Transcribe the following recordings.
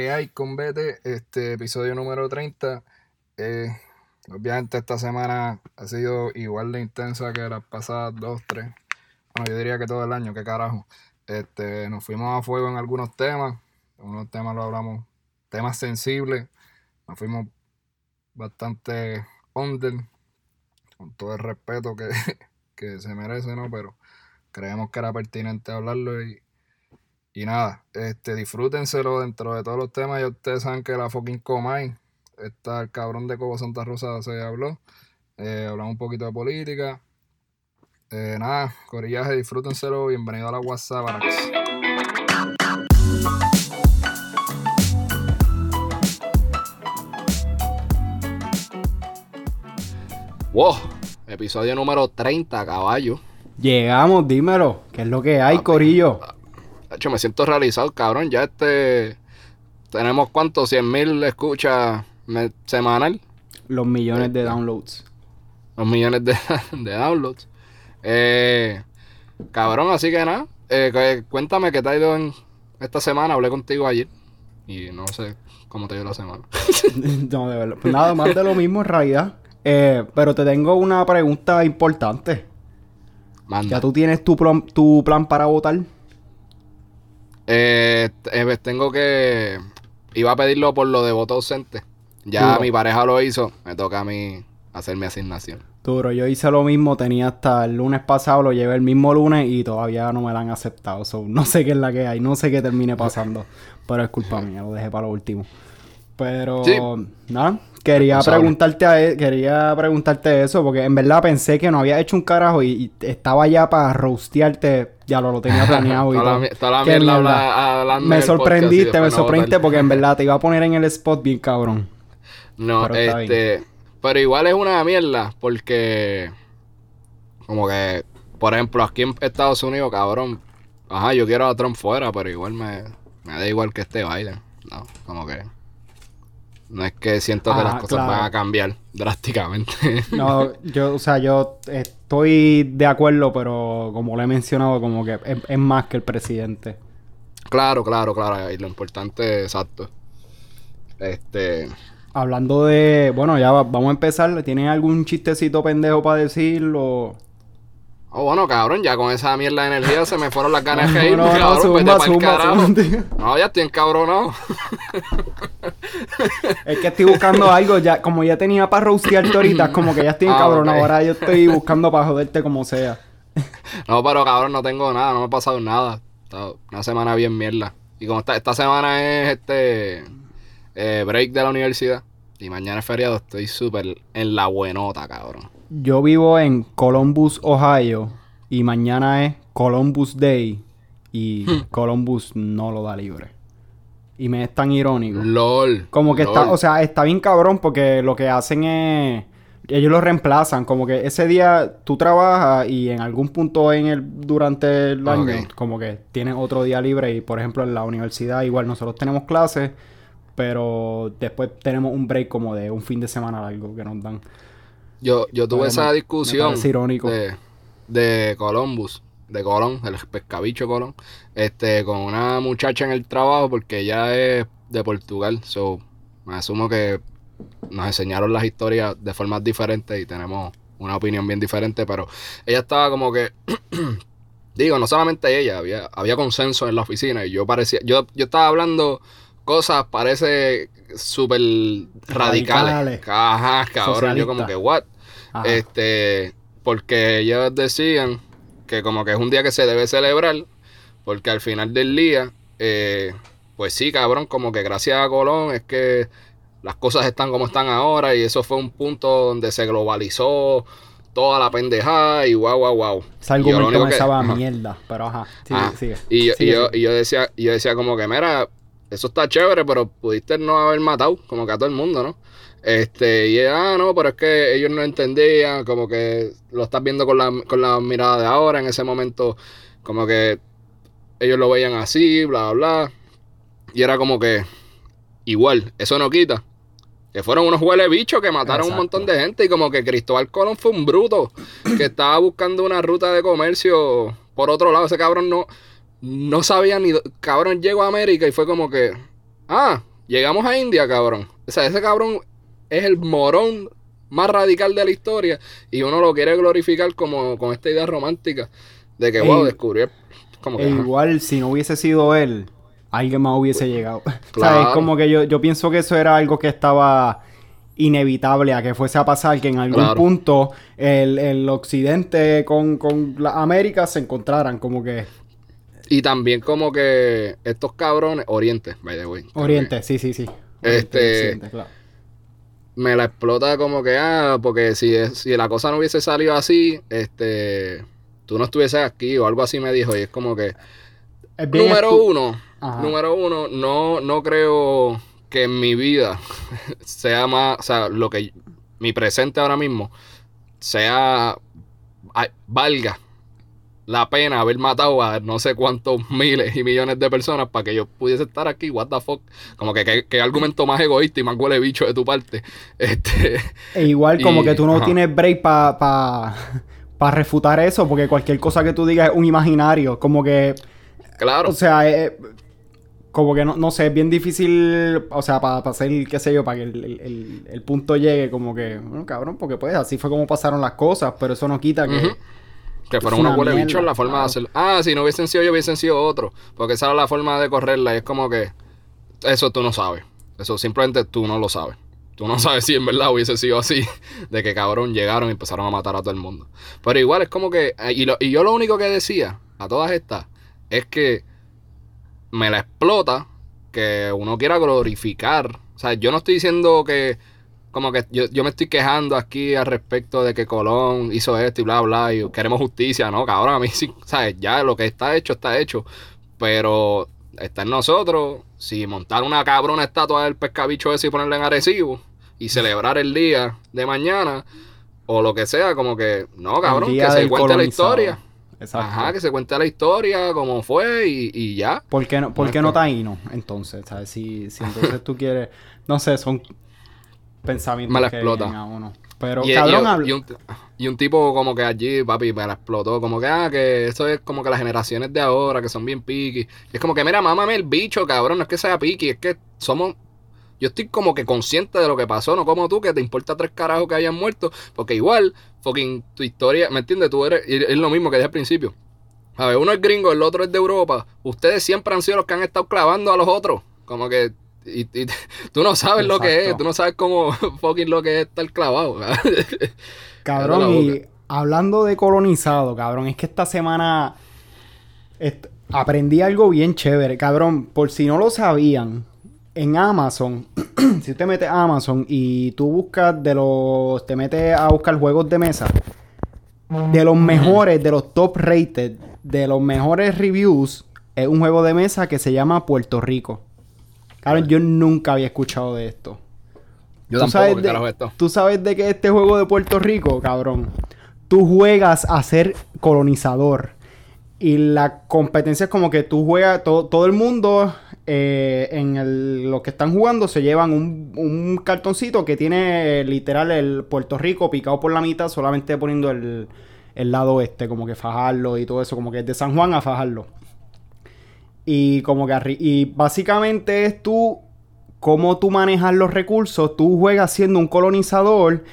¿Qué hay con Vete? Este episodio número 30. Eh, obviamente esta semana ha sido igual de intensa que las pasadas dos, tres. Bueno, yo diría que todo el año, qué carajo. Este, nos fuimos a fuego en algunos temas. Unos temas lo hablamos, temas sensibles. Nos fuimos bastante under, con todo el respeto que, que se merece, ¿no? Pero creemos que era pertinente hablarlo y y nada, este, disfrútenselo dentro de todos los temas. Ya ustedes saben que la fucking Comay, está el cabrón de Cobo Santa Rosa se habló. Eh, hablamos un poquito de política. Eh, nada, corillaje, disfrútenselo. Bienvenido a la WhatsApp. Wow, episodio número 30, caballo. Llegamos, dímelo, ¿qué es lo que hay, Corillo? De hecho, me siento realizado, cabrón. Ya este. Tenemos cuántos, 100 mil escuchas semanal. Los millones de downloads. Los millones de, downloads. Eh, cabrón, así que nada. Eh, cuéntame qué te ha ido en esta semana. Hablé contigo ayer. Y no sé cómo te ha ido la semana. no, de verdad. Pues nada más de lo mismo en realidad. Eh, pero te tengo una pregunta importante. Manda. ¿Ya tú tienes tu tu plan para votar? Eh, eh, pues tengo que. Iba a pedirlo por lo de voto ausente. Ya mi pareja lo hizo. Me toca a mí hacer mi asignación. Duro, yo hice lo mismo. Tenía hasta el lunes pasado, lo llevé el mismo lunes y todavía no me lo han aceptado. no sé qué es la que hay. No sé qué termine pasando. pero es culpa mía, lo dejé para lo último. Pero. Nada. Quería preguntarte a quería preguntarte eso, porque en verdad pensé que no había hecho un carajo y, estaba ya para rostearte, ya lo, lo tenía planeado y todo. me sorprendiste, me sorprendiste porque en verdad te iba a poner en el spot bien cabrón. No, este, pero igual es una mierda, porque como que, por ejemplo, aquí en Estados Unidos, cabrón, ajá, yo quiero a Trump fuera, pero igual me, me da igual que esté Biden, no, como que no es que siento que las cosas van a cambiar drásticamente. No, yo, o sea, yo estoy de acuerdo, pero como le he mencionado, como que es, más que el presidente. Claro, claro, claro. Y lo importante, exacto. Este. Hablando de. Bueno, ya vamos a empezar. ¿Tienen algún chistecito pendejo para decirlo? Oh, bueno, cabrón, ya con esa mierda de energía se me fueron las ganas de irme, no, cabrón, no, no, ya estoy encabronado. es que estoy buscando algo, ya, como ya tenía para rostearte ahorita, como que ya estoy ah, encabronado. Ahora yo estoy buscando para joderte como sea. no, pero cabrón, no tengo nada, no me ha pasado nada. Una semana bien mierda. Y como esta, esta semana es este eh, break de la universidad y mañana es feriado, estoy súper en la buenota, cabrón. Yo vivo en Columbus, Ohio, y mañana es Columbus Day, y hmm. Columbus no lo da libre. Y me es tan irónico. LOL. Como que está, o sea, está bien cabrón porque lo que hacen es. Ellos lo reemplazan. Como que ese día tú trabajas y en algún punto en el durante el año, como que tienes otro día libre. Y por ejemplo, en la universidad, igual nosotros tenemos clases, pero después tenemos un break como de un fin de semana largo que nos dan. Yo, yo tuve esa discusión De, de Columbus, de Colón, el pescabicho Colón, este, con una muchacha en el trabajo porque ella es de Portugal. So, me asumo que nos enseñaron las historias de formas diferentes y tenemos una opinión bien diferente, pero ella estaba como que digo, no solamente ella, había, había consenso en la oficina y yo parecía, yo, yo estaba hablando cosas, parece súper radicales. Ajá, cabrón. Yo como que, what? Este, porque ellos decían que como que es un día que se debe celebrar, porque al final del día, eh, pues sí, cabrón, como que gracias a Colón es que las cosas están como están ahora y eso fue un punto donde se globalizó toda la pendejada y guau, guau, guau. Es algo muy que, mierda, pero ajá, sigue, Y, yo, y, yo, y yo decía, yo decía como que, mira, eso está chévere, pero pudiste no haber matado como que a todo el mundo, ¿no? Este, y ah, no, pero es que ellos no entendían, como que lo estás viendo con la, con la mirada de ahora, en ese momento, como que ellos lo veían así, bla, bla, bla. Y era como que, igual, eso no quita. Que fueron unos huele bichos que mataron un montón de gente y como que Cristóbal Colón fue un bruto que estaba buscando una ruta de comercio por otro lado. Ese cabrón no, no sabía ni. Cabrón llegó a América y fue como que. Ah, llegamos a India, cabrón. O sea, ese cabrón es el morón más radical de la historia y uno lo quiere glorificar como con esta idea romántica de que, wow, descubrió. Como que, igual, si no hubiese sido él, alguien más hubiese llegado. O sea, es como que yo, yo pienso que eso era algo que estaba inevitable a que fuese a pasar que en algún punto el, occidente con, con la América se encontraran como que y también como que estos cabrones Oriente by the way. Oriente sí sí sí. Este me la explota como que ah porque si si la cosa no hubiese salido así este tú no estuvieses aquí o algo así me dijo. Y es como que número uno número uno no no creo que en mi vida sea más, o sea, lo que mi presente ahora mismo sea, valga la pena haber matado a no sé cuántos miles y millones de personas para que yo pudiese estar aquí, what the fuck. Como que qué argumento más egoísta y más huele bicho de tu parte. Este, e igual como que tú no tienes break para pa, refutar eso, porque cualquier cosa que tú digas es un imaginario, como que... Claro. O sea, eh, como que no, no sé, es bien difícil, o sea, para hacer, qué sé yo, para que el, punto llegue, como que, bueno, cabrón, porque pues así fue como pasaron las cosas, pero eso no quita que... Que fueron unos huele bichos la forma de hacerlo. Ah, si no hubiesen sido yo, hubiesen sido otro. Porque esa era la forma de correrla y es como que... Eso tú no sabes. Eso simplemente tú no lo sabes. Tú no sabes si en verdad hubiese sido así. De que cabrón llegaron y empezaron a matar a todo el mundo. Pero igual es como que... Eh, y, y yo lo único que decía a todas estas es que me la explota que uno quiera glorificar. O sea, yo no estoy diciendo que como que yo, me estoy quejando aquí al respecto de que Colón hizo esto y bla, bla, y queremos justicia, ¿no? Cabrón, a mí sí, ¿sabes? Ya lo que está hecho, está hecho. Pero está en nosotros, si montar una cabrona estatua del pescabicho ese y ponerle en Arecibo y celebrar el día de mañana, o lo que sea, como que, no, cabrón, que se cuente la historia. Ajá, que se cuente la historia, cómo fue y, ya. ¿Por qué no, por qué no taíno? Entonces, ¿sabes? Si, si entonces tú quieres... No sé, son pensamientos me la explota. Pero, cabrón, y, un, y, un, tipo como que allí, papi, me la explotó. Como que, ah, que eso es como que las generaciones de ahora, que son bien piqui. es como que, mira, mámame el bicho, cabrón. No es que sea piqui, es que somos yo estoy como que consciente de lo que pasó, no como tú, que te importa tres carajos que hayan muerto, porque igual, fucking, tu historia, ¿me entiendes? Tú eres, es lo mismo que dije al principio. A ver, uno es gringo, el otro es de Europa. Ustedes siempre han sido los que han estado clavando a los otros. Como que y, tú no sabes lo que es, tú no sabes cómo fucking lo que es estar clavado. cabrón, y hablando de colonizado, cabrón, es que esta semana aprendí algo bien chévere, cabrón, por si no lo sabían en Amazon, si usted mete Amazon y tú buscas de los. te metes a buscar juegos de mesa, de los mejores, de los top rated, de los mejores reviews, es un juego de mesa que se llama Puerto Rico. Claro, yo nunca había escuchado de esto. Yo ¿Tú sabes de, esto. ¿Tú sabes de qué es este juego de Puerto Rico, cabrón? Tú juegas a ser colonizador. Y la competencia es como que tú juegas, todo, todo el mundo eh, en el, los que están jugando se llevan un, cartoncito que tiene literal el Puerto Rico picado por la mitad, solamente poniendo el, lado este, como que fajarlo y todo eso, como que es de San Juan a fajarlo. Y como que y básicamente es tú cómo tú manejas los recursos, tú juegas siendo un colonizador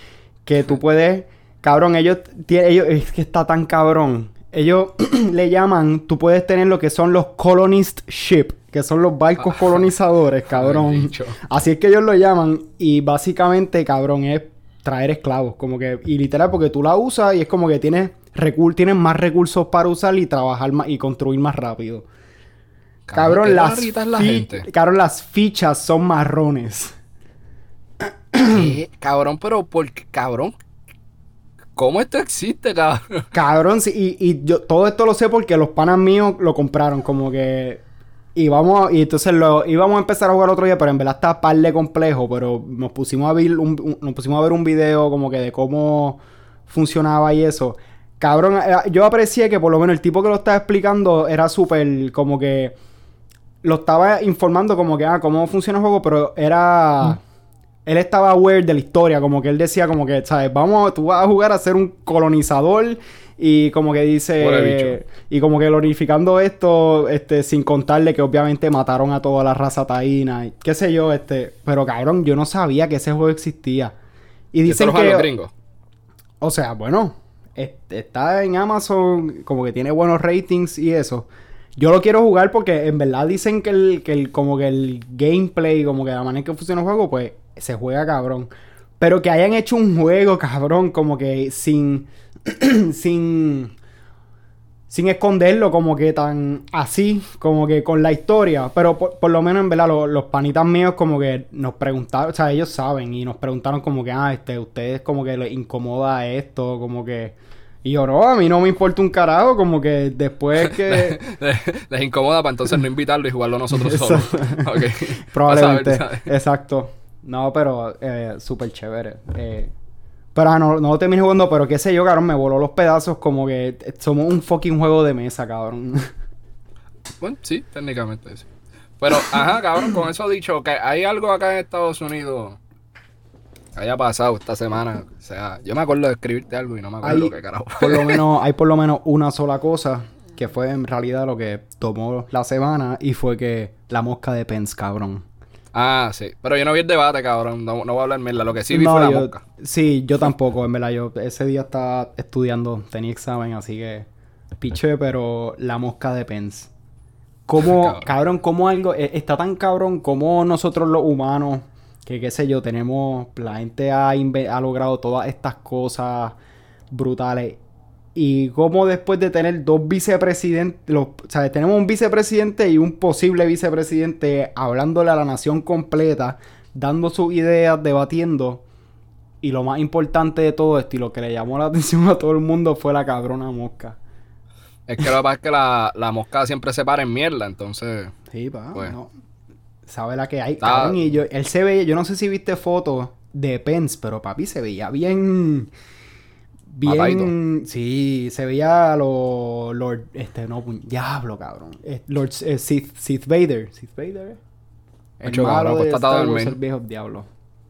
que tú puedes, cabrón, ellos, ellos es que está tan cabrón. Ellos le llaman, tú puedes tener lo que son los colonist ship, que son los barcos ah. colonizadores, cabrón. Así es que ellos lo llaman y básicamente, cabrón, es traer esclavos, como que y literal porque tú la usas y es como que tienes tienes más recursos para usar y trabajar más y construir más rápido. Cabrón, las la cabrón, las fichas son marrones. Cabrón, pero porque cabrón, ¿Cómo esto existe, cabrón? Cabrón, sí, y, y, yo todo esto lo sé porque los panas míos lo compraron, como que y vamos, y entonces lo íbamos a empezar a jugar otro día, pero en verdad está par de complejo, pero nos pusimos a ver un, nos pusimos a ver un video como que de cómo funcionaba y eso. Cabrón, eh, yo aprecié que por lo menos el tipo que lo estaba explicando era súper como que lo estaba informando como que ah, cómo funciona el juego, pero era mm. él estaba aware de la historia, como que él decía como que, ¿sabes? Vamos, tú vas a jugar a ser un colonizador Y como que dice. Y como que glorificando esto, este, sin contarle que obviamente mataron a toda la raza taína. qué sé yo, este. Pero cabrón, yo no sabía que ese juego existía. Y dicen que. Los gringos? O sea, bueno. está en Amazon, como que tiene buenos ratings y eso. Yo lo quiero jugar porque en verdad dicen que el, que el, como que el gameplay, como que la manera en que funciona el juego, pues se juega cabrón. Pero que hayan hecho un juego, cabrón, como que sin. sin. Sin esconderlo, como que tan así, como que con la historia. Pero por, lo menos, en verdad, los, panitas míos, como que nos preguntaron, o sea, ellos saben, y nos preguntaron, como que, ah, este, ustedes, como que les incomoda esto, como que y yo, no, a mí no me importa un carajo, como que después que... les, incomoda para entonces no invitarlo y jugarlo nosotros solos. Probablemente, exacto. No, pero eh, súper chévere. Eh, pero ah, no, no lo terminé jugando, pero qué sé yo, cabrón, me voló los pedazos como que somos un fucking juego de mesa, cabrón. Bueno, sí, técnicamente sí. Pero, ajá, cabrón, con eso dicho, que hay algo acá en Estados Unidos haya pasado esta semana. O sea, yo me acuerdo de escribirte algo y no me acuerdo qué carajo. Por lo menos, hay por lo menos una sola cosa que fue en realidad lo que tomó la semana y fue que la mosca de Pence, cabrón. Ah, sí. Pero yo no vi el debate, cabrón. No, voy a hablar mierda. Lo que sí vi fue la mosca. Sí, yo tampoco, en verdad. Yo ese día estaba estudiando, tenía examen, así que piché, pero la mosca de Pence. ¿Cómo, cabrón. cabrón, cómo algo e, está tan cabrón como nosotros los humanos que qué sé yo, tenemos, la gente ha, ha logrado todas estas cosas brutales. Y como después de tener dos vicepresidentes, o sea, tenemos un vicepresidente y un posible vicepresidente hablándole a la nación completa, dando sus ideas, debatiendo. Y lo más importante de todo esto y lo que le llamó la atención a todo el mundo fue la cabrona mosca. Es que lo que pasa es que la, la mosca siempre se para en mierda, entonces. Sí, pa. Pues, no sabe la que hay. y yo, él se veía, yo no sé si viste fotos de Pence, pero papi se veía bien. Bien. Sí, se veía lo. Lord. Este, no, diablo, cabrón. Lord eh, Sith, Sith Vader. Sith Vader. El Mucho malo de Star Wars, el viejo diablo.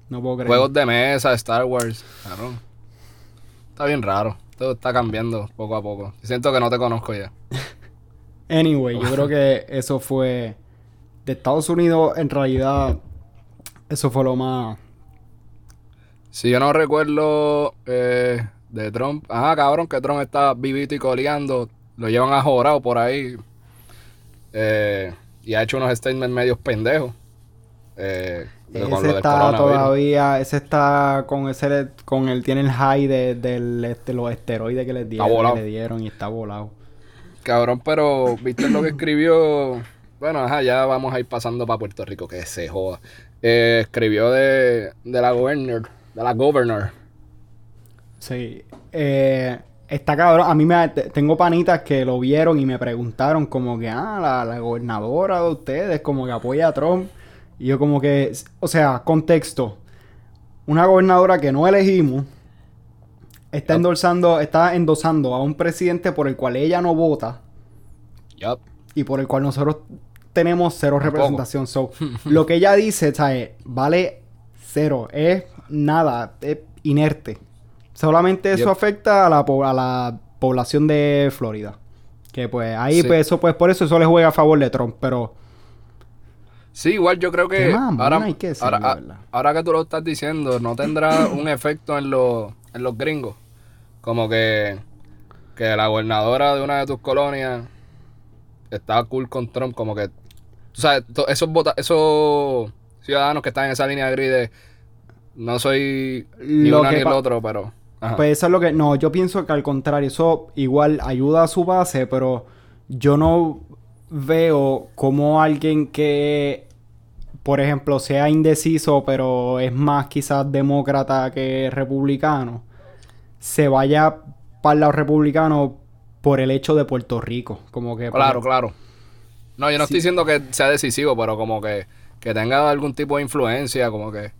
No puedo creer. Juegos de mesa, Star Wars. Cabrón. Está bien raro. Todo está cambiando poco a poco. Siento que no te conozco ya. anyway, yo creo que eso fue de Estados Unidos, en realidad, eso fue lo más. Si yo no recuerdo eh, de Trump. Ajá, cabrón, que Trump está vivito y coleando. Lo llevan a jorado por ahí. Eh, y ha hecho unos statements medios pendejos. Eh, ese está todavía, ese está con ese, con él tiene el high de, este, los esteroides que le dieron, que le dieron y está volado. Cabrón, pero ¿viste lo que escribió bueno, ajá, ya vamos a ir pasando para Puerto Rico, que se joda. Eh, escribió de, de la governor, de la governor. Sí. Eh, está cabrón. A mí me tengo panitas que lo vieron y me preguntaron como que, ah, la, la gobernadora de ustedes, como que apoya a Trump. Y yo como que, o sea, contexto. Una gobernadora que no elegimos está endosando, está endosando a un presidente por el cual ella no vota. Y por el cual nosotros tenemos cero representación. So, lo que ella dice, ¿sabes? Vale cero. Es nada. Es inerte. Solamente eso afecta a la, a la población de Florida. Que pues ahí, pues eso, pues por eso eso le juega a favor de Trump, pero. Sí, igual yo creo que. ahora, que ahora, que tú lo estás diciendo, no tendrá un efecto en los, en los gringos. Como que. Que la gobernadora de una de tus colonias estaba cool con Trump, como que o sea, esos, esos ciudadanos que están en esa línea gris de no soy ni uno ni el otro, pero... Pues eso es lo que... No, yo pienso que al contrario, eso igual ayuda a su base, pero yo no veo como alguien que, por ejemplo, sea indeciso, pero es más quizás demócrata que republicano, se vaya para el lado republicano por el hecho de Puerto Rico. Como que... Claro, claro. No, yo no estoy diciendo que sea decisivo, pero como que, que tenga algún tipo de influencia, como que...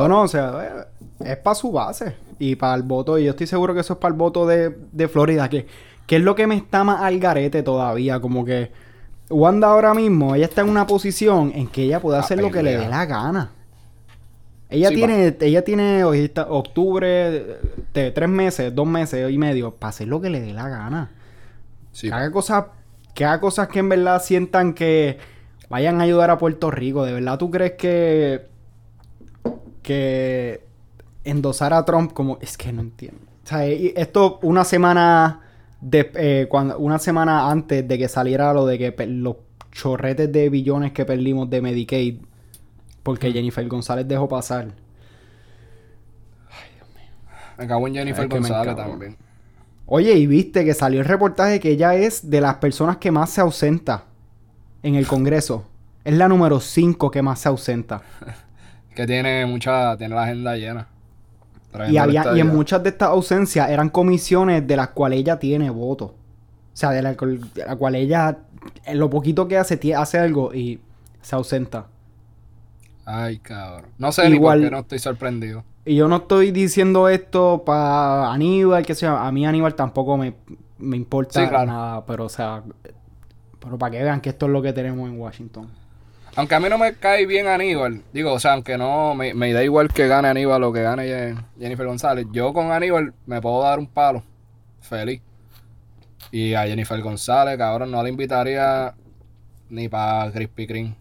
Bueno, o sea, eh, es para su base y para el voto, y yo estoy seguro que eso es para el voto de, de Florida, que, que es lo que me está más al garete todavía, como que Wanda ahora mismo, ella está en una posición en que ella puede hacer lo que le dé la gana. Ella tiene, ella tiene octubre, tres meses, dos meses y medio, para hacer lo que le dé la gana. Que haga cosas, que haga cosas que en verdad sientan que vayan a ayudar a Puerto Rico. ¿De verdad tú crees que que endosar a Trump como es que no entiendo. O sea, esto una semana de, eh, cuando, una semana antes de que saliera lo de que los chorretes de billones que perdimos de Medicaid porque Jennifer González dejó pasar. Ay, Dios mío. Me cago en Jennifer González también. Oye, y viste que salió el reportaje que ella es de las personas que más se ausenta en el Congreso. Es la número 5 que más se ausenta. que tiene mucha, tiene la agenda llena. Y, había, y en muchas de estas ausencias eran comisiones de las cuales ella tiene voto. O sea, de la, cual ella, en lo poquito que hace, hace algo y se ausenta. Ay, cabrón. No sé Igual, ni por qué no estoy sorprendido. Y yo no estoy diciendo esto para Aníbal, que sea. A mí Aníbal tampoco me, importa nada, pero o sea. Pero para que vean que esto es lo que tenemos en Washington. Aunque a mí no me cae bien Aníbal, digo, o sea, aunque no me, da igual que gane Aníbal o que gane Jennifer González, yo con Aníbal me puedo dar un palo. Feliz. Y a Jennifer González, cabrón, no la invitaría ni para Crispy Kreme.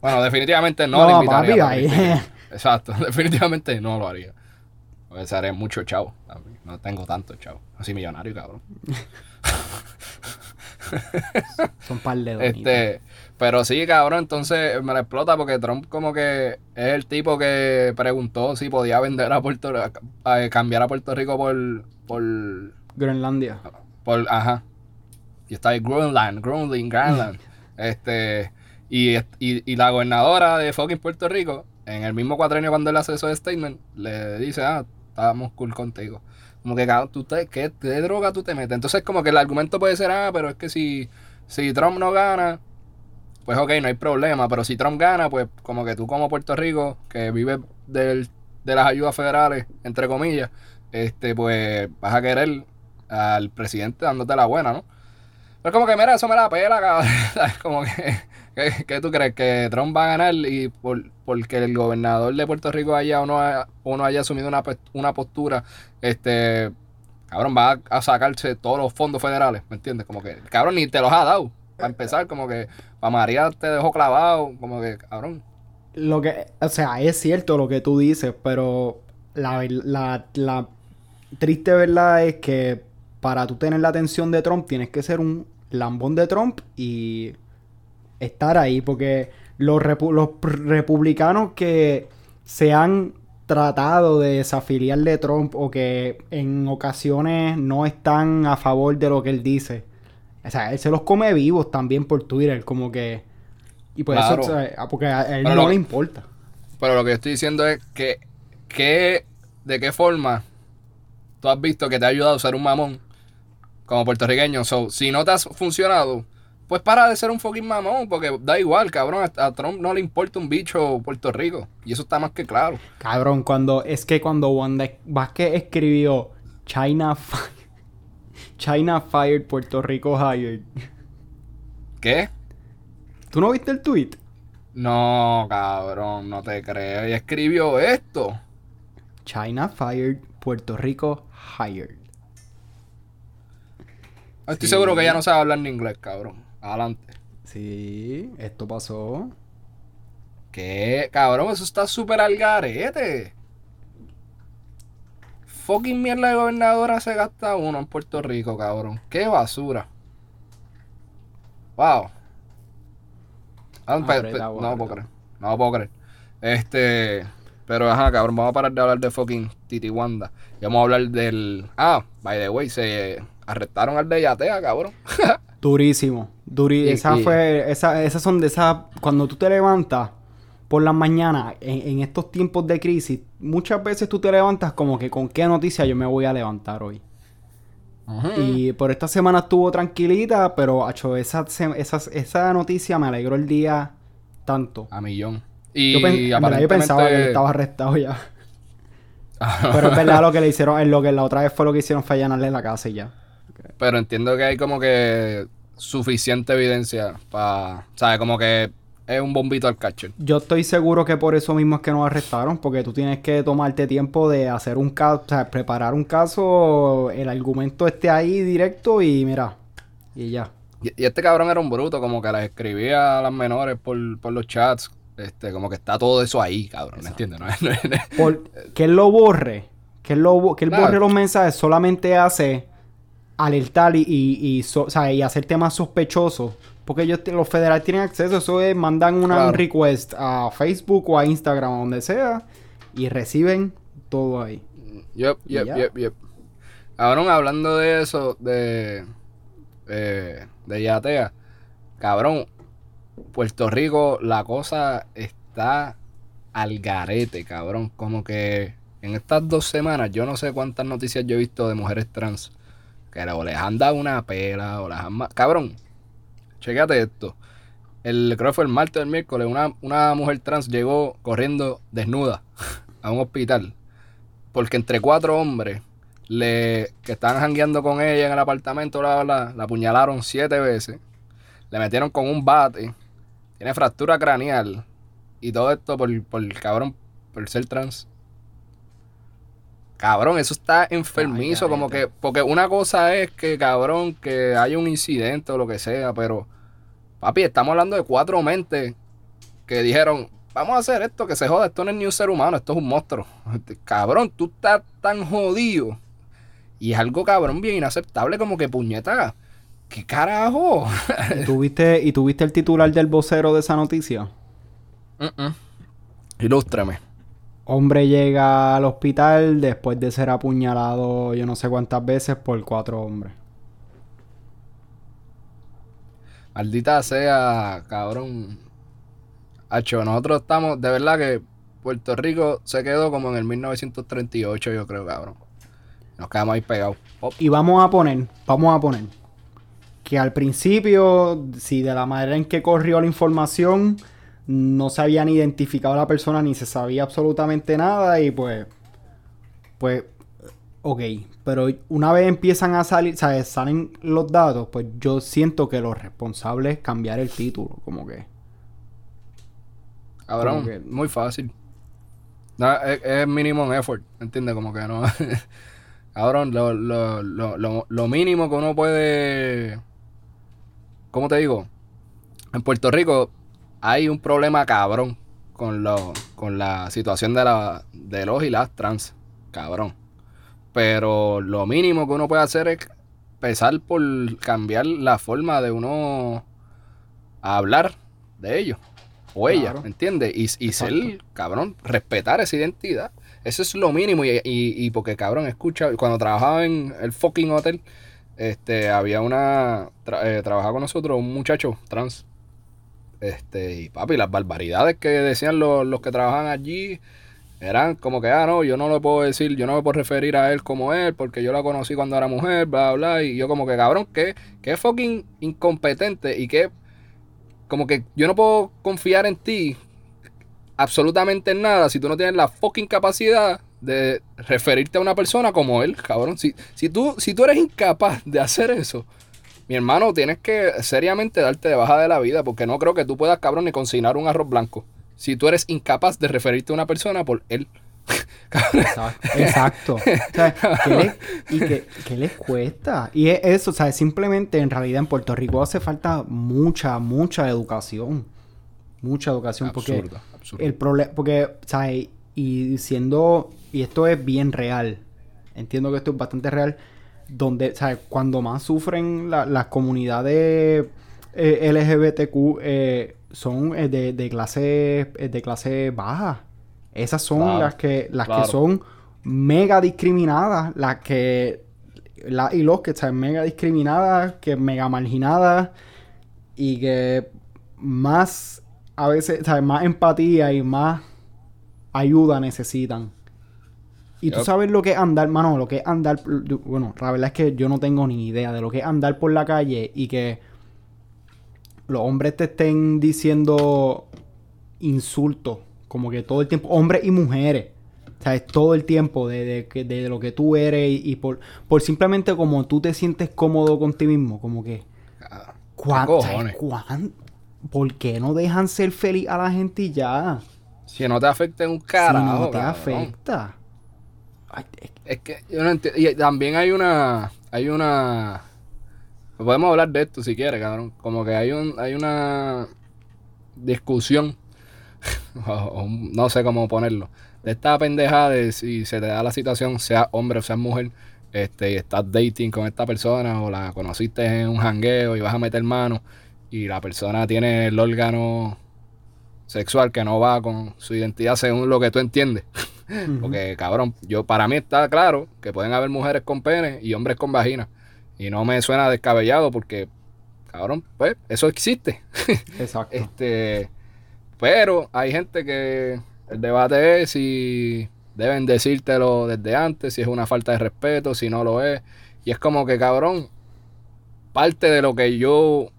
Bueno, definitivamente no, la invitaría. Exacto, definitivamente no lo haría. Porque seré mucho chavo. No tengo tanto chavo. Así millonario, cabrón. Son par de Este, pero sí, cabrón, entonces me la explota porque Trump como que es el tipo que preguntó si podía vender a Puerto Rico, cambiar a Puerto Rico por, por Groenlandia. Por, ajá. Y está ahí Groenland, Groenland, Groenland. este, y, y, la gobernadora de fucking Puerto Rico, en el mismo cuatrenio cuando él hace de statement, le dice, ah, estábamos cool contigo. Como que, cabrón, ¿tú te, ¿qué, ¿qué droga tú te metes? Entonces como que el argumento puede ser, ah, pero es que si, si Trump no gana pues ok, no hay problema, pero si Trump gana, pues como que tú como Puerto Rico, que vive del, de las ayudas federales, entre comillas, este, pues vas a querer al presidente dándote la buena, ¿no? Pero como que, mira, eso me la pela, cabrón. como que, ¿qué, tú crees? ¿Que Trump va a ganar y por, porque el gobernador de Puerto Rico haya o no, haya, asumido una, una postura, este, cabrón, va a, sacarse todos los fondos federales, ¿me entiendes? Como que, cabrón, ni te los ha dado. Para empezar, como que para María te dejó clavado, como que, cabrón. Lo que, o sea, es cierto lo que tú dices, pero la, la, la triste verdad es que para tú tener la atención de Trump tienes que ser un lambón de Trump y estar ahí, porque los, los republicanos que se han tratado de desafiliar de Trump o que en ocasiones no están a favor de lo que él dice, o sea, él se los come vivos también por Twitter, como que. Y por eso, porque a él no le importa. Pero lo que yo estoy diciendo es que, que, ¿de qué forma tú has visto que te ha ayudado a ser un mamón como puertorriqueño? So, si no te has funcionado, pues para de ser un fucking mamón, porque da igual, cabrón. A Trump no le importa un bicho Puerto Rico. Y eso está más que claro. Cabrón, cuando es que cuando Wanda Vázquez escribió China China fired, Puerto Rico hired. ¿Qué? ¿Tú no viste el tweet? No, cabrón, no te creo. Y escribió esto. China fired, Puerto Rico hired. Estoy seguro que ella no sabe hablar ni inglés, cabrón. Adelante. Sí, esto pasó. ¿Qué? Cabrón, eso está súper al garete fucking mierda de gobernadora se gasta uno en Puerto Rico, cabrón. Qué basura. Wow. Ah, no puedo creer. No puedo creer. Este. Pero ajá, cabrón, vamos a parar de hablar de fucking Titi Wanda. Y vamos a hablar del. Ah, by the way, se arrestaron al de Yatea, cabrón. Durísimo. Durísimo. Esa fue. Esa, esas son de esas. Cuando tú te levantas por las mañanas, en, estos tiempos de crisis, muchas veces tú te levantas como que con qué noticia yo me voy a levantar hoy. Y por esta semana estuvo tranquilita, pero hecho, esa, esa, noticia me alegró el día tanto. A millón. Y yo, pensaba que estaba arrestado ya. pero es verdad lo que le hicieron, en lo que la otra vez fue lo que hicieron fue allanarle la casa y ya. Pero entiendo que hay como que suficiente evidencia para, ¿sabes? Como que es un bombito al catcher. Yo estoy seguro que por eso mismo es que nos arrestaron, porque tú tienes que tomarte tiempo de hacer un caso, o sea, preparar un caso, el argumento esté ahí directo y mira, y ya. Y, este cabrón era un bruto, como que las escribía a las menores por, los chats, este, como que está todo eso ahí, cabrón, ¿me entiendes? que él lo borre, que él, lo, que él borre los mensajes, solamente hace alertar y, y, y hacer temas sospechosos porque ellos, los federales tienen acceso, eso es, mandan una request a Facebook o a Instagram o donde sea y reciben todo ahí. Yep, yep, yep, yep. Cabrón, hablando de eso, de, eh, de Yatea, cabrón, Puerto Rico, la cosa está al garete, cabrón. Como que en estas dos semanas, yo no sé cuántas noticias yo he visto de mujeres trans. Que o les han dado una pela o las han... Cabrón, Chequéate esto. El, creo que fue el martes del miércoles, una, una mujer trans llegó corriendo desnuda a un hospital. Porque entre cuatro hombres le, que estaban jangueando con ella en el apartamento, la apuñalaron siete veces. Le metieron con un bate. Tiene fractura craneal. Y todo esto por, por el cabrón, por ser trans. Cabrón, eso está enfermizo, como que, porque una cosa es que, cabrón, que haya un incidente o lo que sea, pero, papi, estamos hablando de cuatro mentes que dijeron, vamos a hacer esto, que se joda, esto no es ni un ser humano, esto es un monstruo. Cabrón, tú estás tan jodido. Y es algo, cabrón, bien inaceptable, como que puñeta. ¿Qué carajo? ¿Y tuviste, ¿Y tuviste el titular del vocero de esa noticia? Ilústrame. Hombre llega al hospital después de ser apuñalado yo no sé cuántas veces por cuatro hombres. Maldita sea, cabrón. Hacho, nosotros estamos, de verdad que Puerto Rico se quedó como en el 1938, yo creo, cabrón. Nos quedamos ahí pegados. Y vamos a poner, vamos a poner que al principio, si de la manera en que corrió la información, no se habían identificado a la persona ni se sabía absolutamente nada y pues, pues, ok, pero una vez empiezan a salir, ¿sabes? Salen los datos, pues yo siento que lo responsable es cambiar el título, como que... Cabrón, muy fácil. es, es minimum effort, ¿entiendes? Como que no... Cabrón, lo, lo, lo, lo mínimo que uno puede... ¿Cómo te digo? En Puerto Rico hay un problema cabrón con, lo, con la situación de, la, de los y las trans. Cabrón. Pero lo mínimo que uno puede hacer es empezar por cambiar la forma de uno hablar de ellos. O ella, ¿me entiendes? Y, y ser, cabrón, respetar esa identidad. Eso es lo mínimo. Y, y, porque, cabrón, escucha, cuando trabajaba en el fucking hotel, este, había una, eh, trabajaba con nosotros un muchacho trans este, y papi, las barbaridades que decían los, que trabajaban allí eran como que, ah, no, yo no lo puedo decir, yo no me puedo referir a él como él, porque yo la conocí cuando era mujer, bla, bla, y yo como que, cabrón, que, que fucking incompetente y que, como que yo no puedo confiar en ti absolutamente en nada si tú no tienes la fucking capacidad de referirte a una persona como él, cabrón. Si, si, tú, si tú eres incapaz de hacer eso, mi hermano, tienes que seriamente darte de baja de la vida porque no creo que tú puedas, cabrón, ni consignar un arroz blanco. Si tú eres incapaz de referirte a una persona por él. Exacto. ¿qué, le, y les cuesta? Y es eso, o sea, simplemente en realidad en Puerto Rico hace falta mucha, mucha educación. Mucha educación. porque el problema, porque, ¿sabes? Y siendo, y esto es bien real. Entiendo que esto es bastante real donde, ¿sabes? Cuando más sufren las comunidades eh, LGBTQ eh, son eh, de, clase de clase baja. Esas son las que las que son mega discriminadas, las que la, y los que están mega discriminadas, que mega marginadas y que más a veces, ¿sabes? más empatía y más ayuda necesitan. Y tú sabes lo que es andar, mano, lo que es andar. Bueno, la verdad es que yo no tengo ni idea de lo que es andar por la calle y que los hombres te estén diciendo insultos, como que todo el tiempo, hombres y mujeres. ¿Sabes? Todo el tiempo de, de, lo que tú eres y, por, por simplemente como tú te sientes cómodo con ti mismo, como que. ¿Cuánto? ¿por qué no dejan ser feliz a la gente y ya? Si no te afecta un carajo. Si no te afecta. Es que yo no entiendo. Y también hay una. Hay una. Podemos hablar de esto si quieres, cabrón. Como que hay un, hay una discusión. no sé cómo ponerlo. De esta pendeja de si se te da la situación, sea hombre o sea mujer, este, y estás dating con esta persona, o la conociste en un jangueo y vas a meter mano, y la persona tiene el órgano sexual que no va con su identidad según lo que tú entiendes. Porque, cabrón, yo para mí está claro que pueden haber mujeres con pene y hombres con vagina. Y no me suena descabellado porque, cabrón, pues eso existe. Exacto. este, pero hay gente que el debate es si deben decírtelo desde antes, si es una falta de respeto, si no lo es. Y es como que, cabrón, parte de lo que yo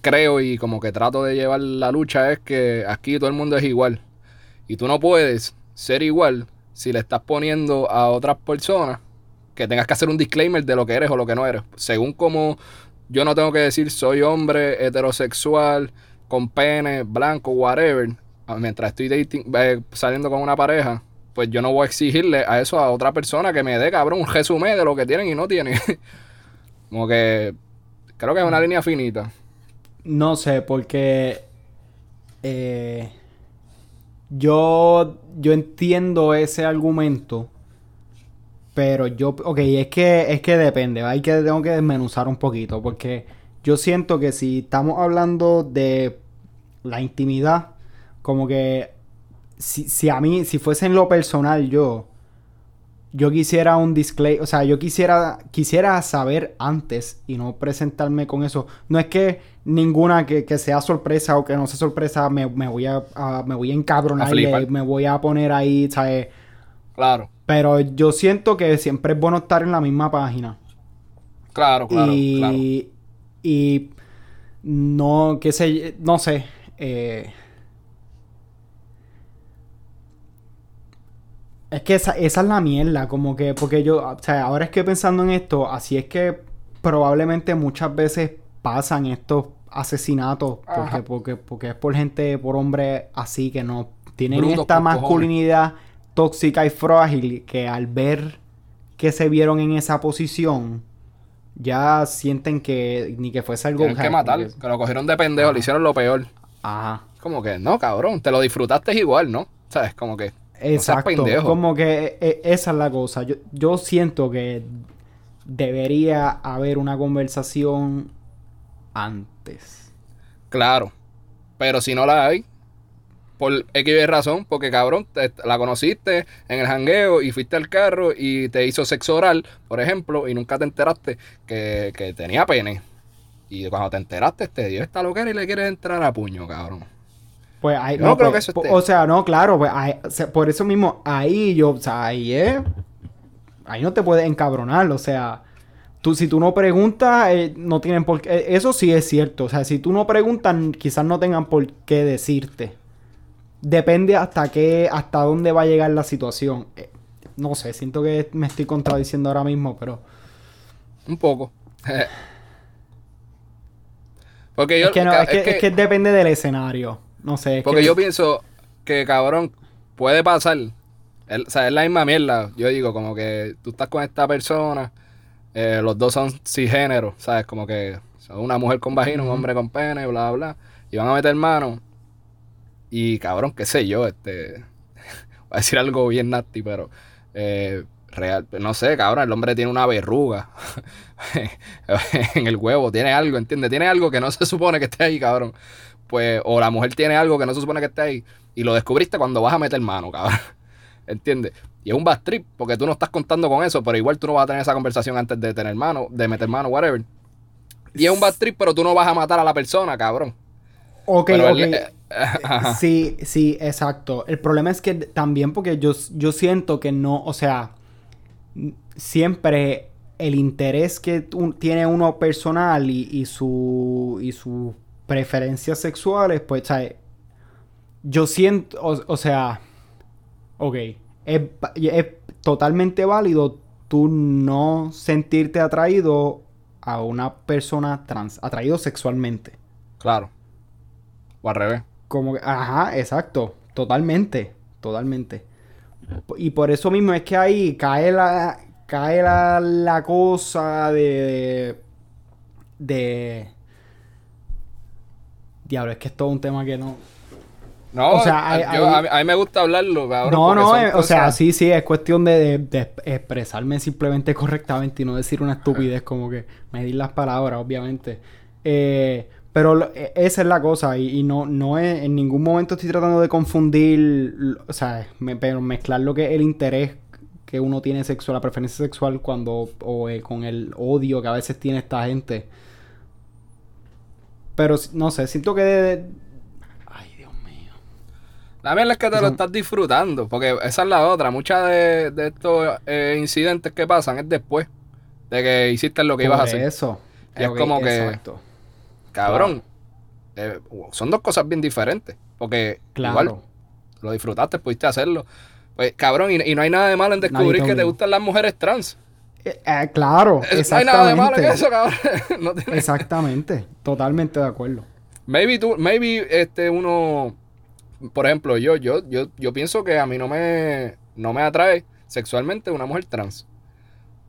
creo y como que trato de llevar la lucha es que aquí todo el mundo es igual. Y tú no puedes ser igual si le estás poniendo a otras personas que tengas que hacer un disclaimer de lo que eres o lo que no eres. Según como yo no tengo que decir soy hombre heterosexual, con pene, blanco, whatever, ah, mientras estoy dating, eh, saliendo con una pareja, pues yo no voy a exigirle a eso a otra persona que me dé, cabrón, un resumen de lo que tienen y no tienen. como que creo que es una línea finita. No sé, porque eh, yo, yo entiendo ese argumento pero yo, ok, es que, es que depende, hay que, tengo que desmenuzar un poquito, porque yo siento que si estamos hablando de la intimidad, como que si, si a mí, si fuese en lo personal yo, yo quisiera un display, o sea, yo quisiera, quisiera saber antes y no presentarme con eso. No es que ninguna que, sea sorpresa o que no sea sorpresa me, voy a, me voy a encabronar y me voy a poner ahí, ¿sabes? Claro. Pero yo siento que siempre es bueno estar en la misma página. Claro, claro. Y, y no, qué sé, no sé. Eh, es que esa, esa, es la mierda, como que, porque yo, o sea, ahora es que pensando en esto, así es que probablemente muchas veces pasan estos asesinatos, porque, porque, porque es por gente, por hombres así que no tienen esta masculinidad tóxica y frágil que al ver que se vieron en esa posición, ya sienten que ni que fuese algo... que matar, que... lo cogieron de pendejo, le hicieron lo peor. Ajá. Como que, no, cabrón, te lo disfrutaste igual, ¿no? ¿Sabes? Como que... Exacto, como que e, esa es la cosa. Yo, yo siento que debería haber una conversación antes. Claro, pero si no la hay, por X razón, porque cabrón, la conociste en el jangueo y fuiste al carro y te hizo sexo oral, por ejemplo, y nunca te enteraste que, tenía pene. Y cuando te enteraste, te dio esta loquera y le quieres entrar a puño, cabrón. Pues ahí, no, creo pues, que eso O sea, no, claro, pues por eso mismo, ahí yo, o sea, ahí es. Ahí no te puedes encabronar, o sea. Tú, si tú no preguntas, eh, no tienen por qué. Eso sí es cierto. O sea, si tú no preguntas, quizás no tengan por qué decirte depende hasta qué, hasta dónde va a llegar la situación. Eh, no sé, siento que me estoy contradiciendo ahora mismo, pero. Un poco. porque yo, es, que es, que, depende del escenario. No sé. porque yo pienso que, cabrón, puede pasar. o sea, es la misma mierda. Yo digo, como que tú estás con esta persona, eh, los dos son cisgéneros, ¿sabes? Como que son una mujer con vagina, un hombre con pene, bla, bla. Y van a meter mano y cabrón, qué sé yo, este. Voy a decir algo bien nasty, pero. Eh, real, no sé, cabrón, el hombre tiene una verruga en el huevo, tiene algo, ¿entiendes? Tiene algo que no se supone que esté ahí, cabrón. Pues, o la mujer tiene algo que no se supone que esté ahí y lo descubriste cuando vas a meter mano, cabrón. ¿Entiendes? Y es un bad trip, porque tú no estás contando con eso, pero igual tú no vas a tener esa conversación antes de tener mano, de meter mano, whatever. Y es un bad trip, pero tú no vas a matar a la persona, cabrón. Ok, ok. Eh, sí, sí, exacto. El problema es que también porque yo, yo siento que no, o sea, siempre el interés que tiene uno personal y, su y sus preferencias sexuales, pues, ¿sabes? Yo siento, o, sea, ok, es, es, totalmente válido tú no sentirte atraído a una persona trans, atraído sexualmente. Claro. O al revés. Como que, ajá, exacto. Totalmente. Totalmente. Y por eso mismo es que ahí cae la, cae la, cosa de, de, Diablo, es que es todo un tema que no... No, o sea, a, mí, me gusta hablarlo, No, no, eh, o sea, sí, sí, es cuestión de, expresarme simplemente correctamente y no decir una estupidez, como que medir las palabras, obviamente. Eh, pero e, esa es la cosa, y, no, no es, en ningún momento estoy tratando de confundir, o sea, pero mezclar lo que es el interés que uno tiene sexual, la preferencia sexual cuando, o eh, con el odio que a veces tiene esta gente. Pero no sé, siento que Ay, Dios mío. La verdad es que te lo estás disfrutando, porque esa es la otra. Muchas de, estos eh, incidentes que pasan es después de que hiciste lo que ibas a hacer. Eso. Y es como que... Cabrón. Eh, son dos cosas bien diferentes. Porque igual lo disfrutaste, pudiste hacerlo. Pues, cabrón, y, no hay nada de malo en descubrir que te gustan las mujeres trans. Eh, eh, claro, exactamente. No hay nada de malo en eso, cabrón. Exactamente, totalmente de acuerdo. Maybe tú, maybe este uno, por ejemplo, yo, yo, yo, yo pienso que a mí no me, no me atrae sexualmente una mujer trans.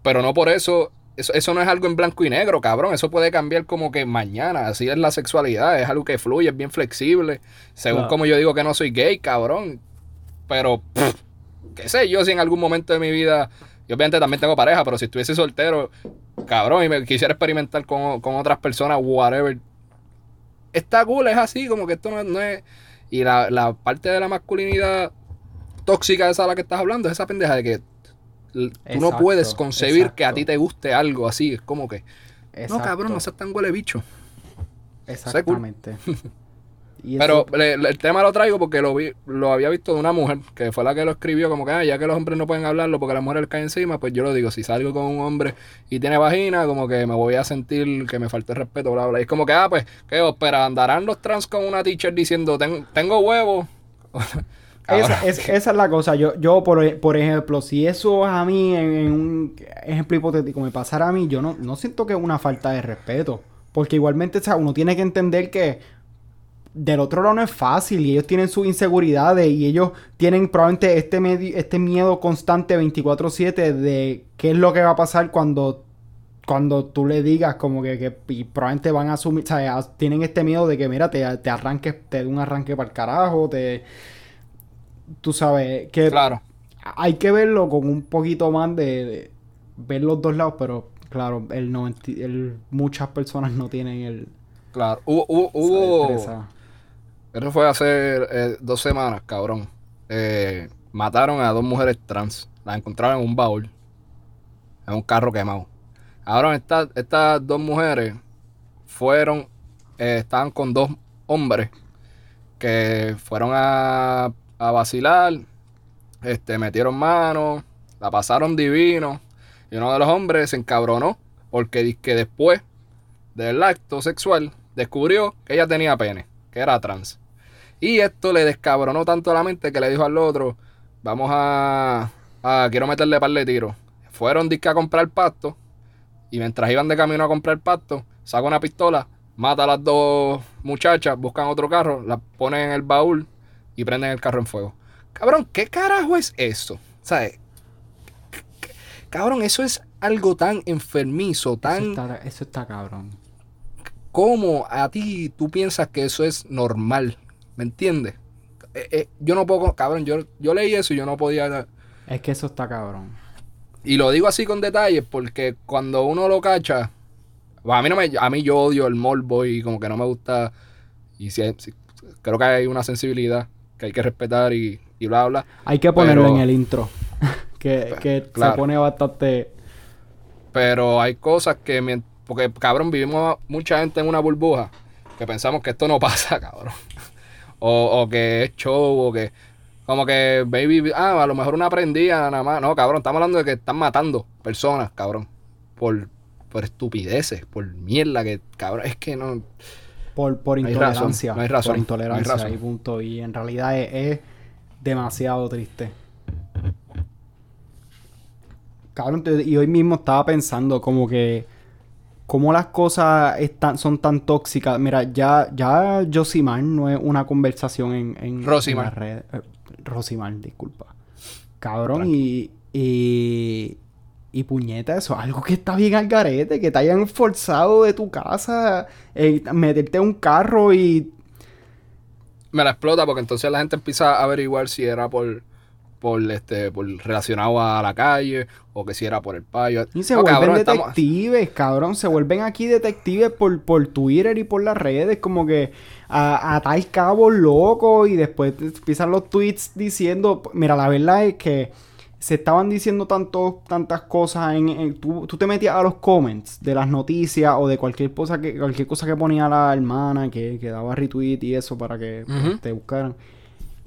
Pero no por eso, eso, eso no es algo en blanco y negro, cabrón. Eso puede cambiar como que mañana. Así es la sexualidad, es algo que fluye, es bien flexible. Según como yo digo que no soy gay, cabrón. Pero qué sé yo, si en algún momento de mi vida, yo obviamente también tengo pareja, pero si estuviese soltero, cabrón, y me quisiera experimentar con, otras personas, whatever, está cool, es así, como que esto no, es... Y la, parte de la masculinidad tóxica esa a la que estás hablando es esa pendeja de que tú no puedes concebir que a ti te guste algo así, es como que... No, cabrón, no seas tan huele bicho. Exactamente. Pero el tema lo traigo porque lo vi, lo había visto de una mujer, que fue la que lo escribió, como que ah, ya que los hombres no pueden hablarlo porque la mujer le cae encima, pues yo lo digo, si salgo con un hombre y tiene vagina, como que me voy a sentir que me falta el respeto, bla, bla. Y es como que, ah, pues, ¿qué espera? ¿Andarán los trans con una teacher diciendo, tengo huevo? esa, es, esa es la cosa. Yo, yo por, por ejemplo, si eso a mí, en, un ejemplo hipotético, me pasara a mí, yo no, no siento que es una falta de respeto. Porque igualmente, o sea, uno tiene que entender que del otro lado no es fácil y ellos tienen sus inseguridades y ellos tienen probablemente este, este miedo constante 24/7 de qué es lo que va a pasar cuando, cuando tú le digas como que, que y probablemente van a asumir, o sea, tienen este miedo de que mira, te, te arranques, te dé un arranque para el carajo, te... Tú sabes que... Claro. Hay que verlo con un poquito más de, ver los dos lados, pero claro, el, el muchas personas no tienen el... Claro, hubo, eso fue hace eh, dos semanas, cabrón. Eh, mataron a dos mujeres trans. Las encontraron en un baúl. En un carro quemado. Ahora estas, estas dos mujeres fueron, eh, estaban con dos hombres que fueron a, a vacilar, este, metieron manos, la pasaron divino. Y uno de los hombres se encabronó porque que después del acto sexual descubrió que ella tenía pene, que era trans. Y esto le descabronó tanto la mente que le dijo al otro, vamos a, a quiero meterle par de tiros. Fueron disque a comprar pasto y mientras iban de camino a comprar pasto, saca una pistola, mata a las dos muchachas, buscan otro carro, las ponen en el baúl y prenden el carro en fuego. Cabrón, ¿qué carajo es eso? ¿Sabes? Cabrón, eso es algo tan enfermizo, tan... Eso está, eso está cabrón. ¿Cómo a ti tú piensas que eso es normal? ¿Me entiendes? Eh, eh, yo no puedo, cabrón, yo, yo leí eso y yo no podía... Es que eso está cabrón. Y lo digo así con detalles porque cuando uno lo cacha, pues a mí no me, a mí yo odio el morbo y como que no me gusta y si, creo que hay una sensibilidad que hay que respetar y, y bla bla. Hay que ponerlo en el intro, que, que se pone bastante. Pero hay cosas que porque cabrón vivimos mucha gente en una burbuja que pensamos que esto no pasa, cabrón. O, o que es show, o que. Como que, baby, ah, a lo mejor una prendida nada más. No, cabrón, estamos hablando de que están matando personas, cabrón. Por, por estupideces, por mierda, que, cabrón, es que no. Por, por intolerancia. no hay razón. Por intolerancia y punto. Y en realidad es, demasiado triste. Cabrón, y hoy mismo estaba pensando como que cómo las cosas están, son tan tóxicas. Mira, ya, ya Josimar no es una conversación en, en, las redes. Eh, Rosimar, disculpa. Cabrón, y, y, y puñeta, eso algo que está bien al garete, que te hayan forzado de tu casa, eh, meterte en un carro y... Me la explota porque entonces la gente empieza a averiguar si era por por este por relacionado a la calle o que si era por el payo. Y se vuelven detectives, cabrón, se vuelven aquí detectives por, por Twitter y por las redes, como que a, a tal cabo loco y después empiezan los tweets diciendo, mira, la verdad es que se estaban diciendo tanto, tantas cosas en, tú, te metías a los comments de las noticias o de cualquier cosa que cualquier cosa que ponía la hermana que, que daba retweet y eso para que pues, te buscaran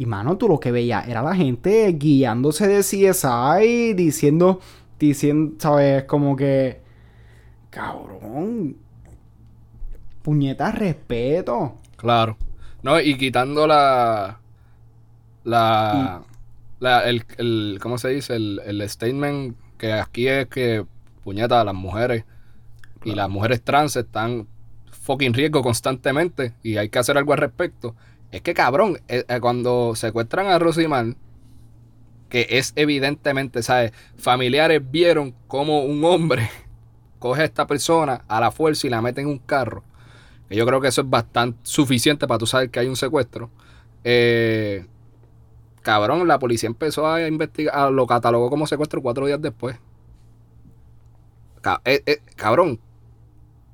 y mano, tú lo que veías era la gente guiándose de CSI, diciendo, diciendo, ¿sabes? Como que, cabrón, puñeta, respeto. Claro. No, y quitando la, la, la el, el, ¿cómo se dice? El, el statement que aquí es que, puñeta, las mujeres y las mujeres trans están fucking riesgo constantemente y hay que hacer algo al respecto. Es que cabrón, eh, eh, cuando secuestran a Rosimar, que es evidentemente, ¿sabes? Familiares vieron como un hombre coge a esta persona a la fuerza y la mete en un carro. Yo creo que eso es bastante suficiente para tú saber que hay un secuestro. Eh, cabrón, la policía empezó a investigar, lo catalogó como secuestro cuatro días después. cabrón,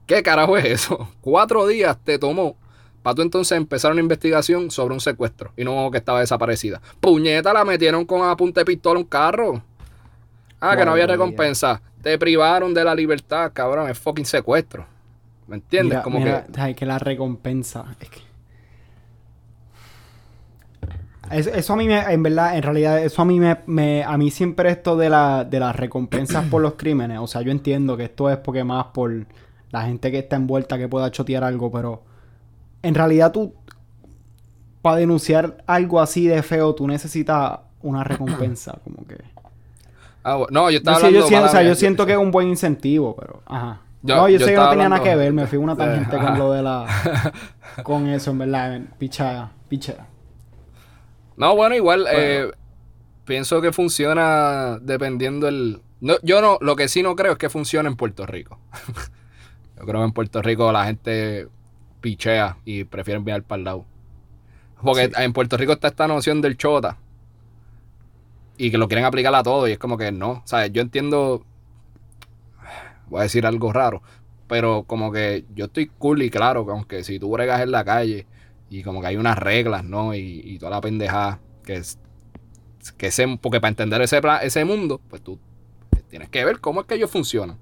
¿qué carajo es eso? Cuatro días te tomó para tú entonces empezar una investigación sobre un secuestro y no que estaba desaparecida. Puñeta, la metieron con a punta de pistola un carro. Ah, que no había recompensa. Te privaron de la libertad, cabrón. Es fucking secuestro. ¿Me entiendes? Como que... que la recompensa. Es que... Eso, a mí me, en verdad, en realidad, eso a mí me, a mí siempre esto de, la, de las recompensas por los crímenes, o sea, yo entiendo que esto es porque más por la gente que está envuelta que pueda chotear algo, pero en realidad tú, para denunciar algo así de feo, tú necesitas una recompensa, como que... Ah, no, yo estaba hablando... Yo, siento, o sea, yo siento que es un buen incentivo, pero... Ajá. no, yo, sé que no tenía nada que ver, me fui una tangente con lo de la... con eso, en verdad, picha, picha. No, bueno, igual, Eh, pienso que funciona dependiendo el... No, yo no, lo que sí no creo es que funcione en Puerto Rico. yo creo que en Puerto Rico la gente pichea y prefieren viajar para el lado. Porque en Puerto Rico está esta noción del chota. Y que lo quieren aplicar a todo. Y es como que no. O sea, yo entiendo. Voy a decir algo raro. Pero como que yo estoy cool y claro que aunque si tú bregas en la calle y como que hay unas reglas, ¿no? Y, toda la pendejada que es. Que porque para entender ese, ese mundo, pues tú tienes que ver cómo es que ellos funcionan.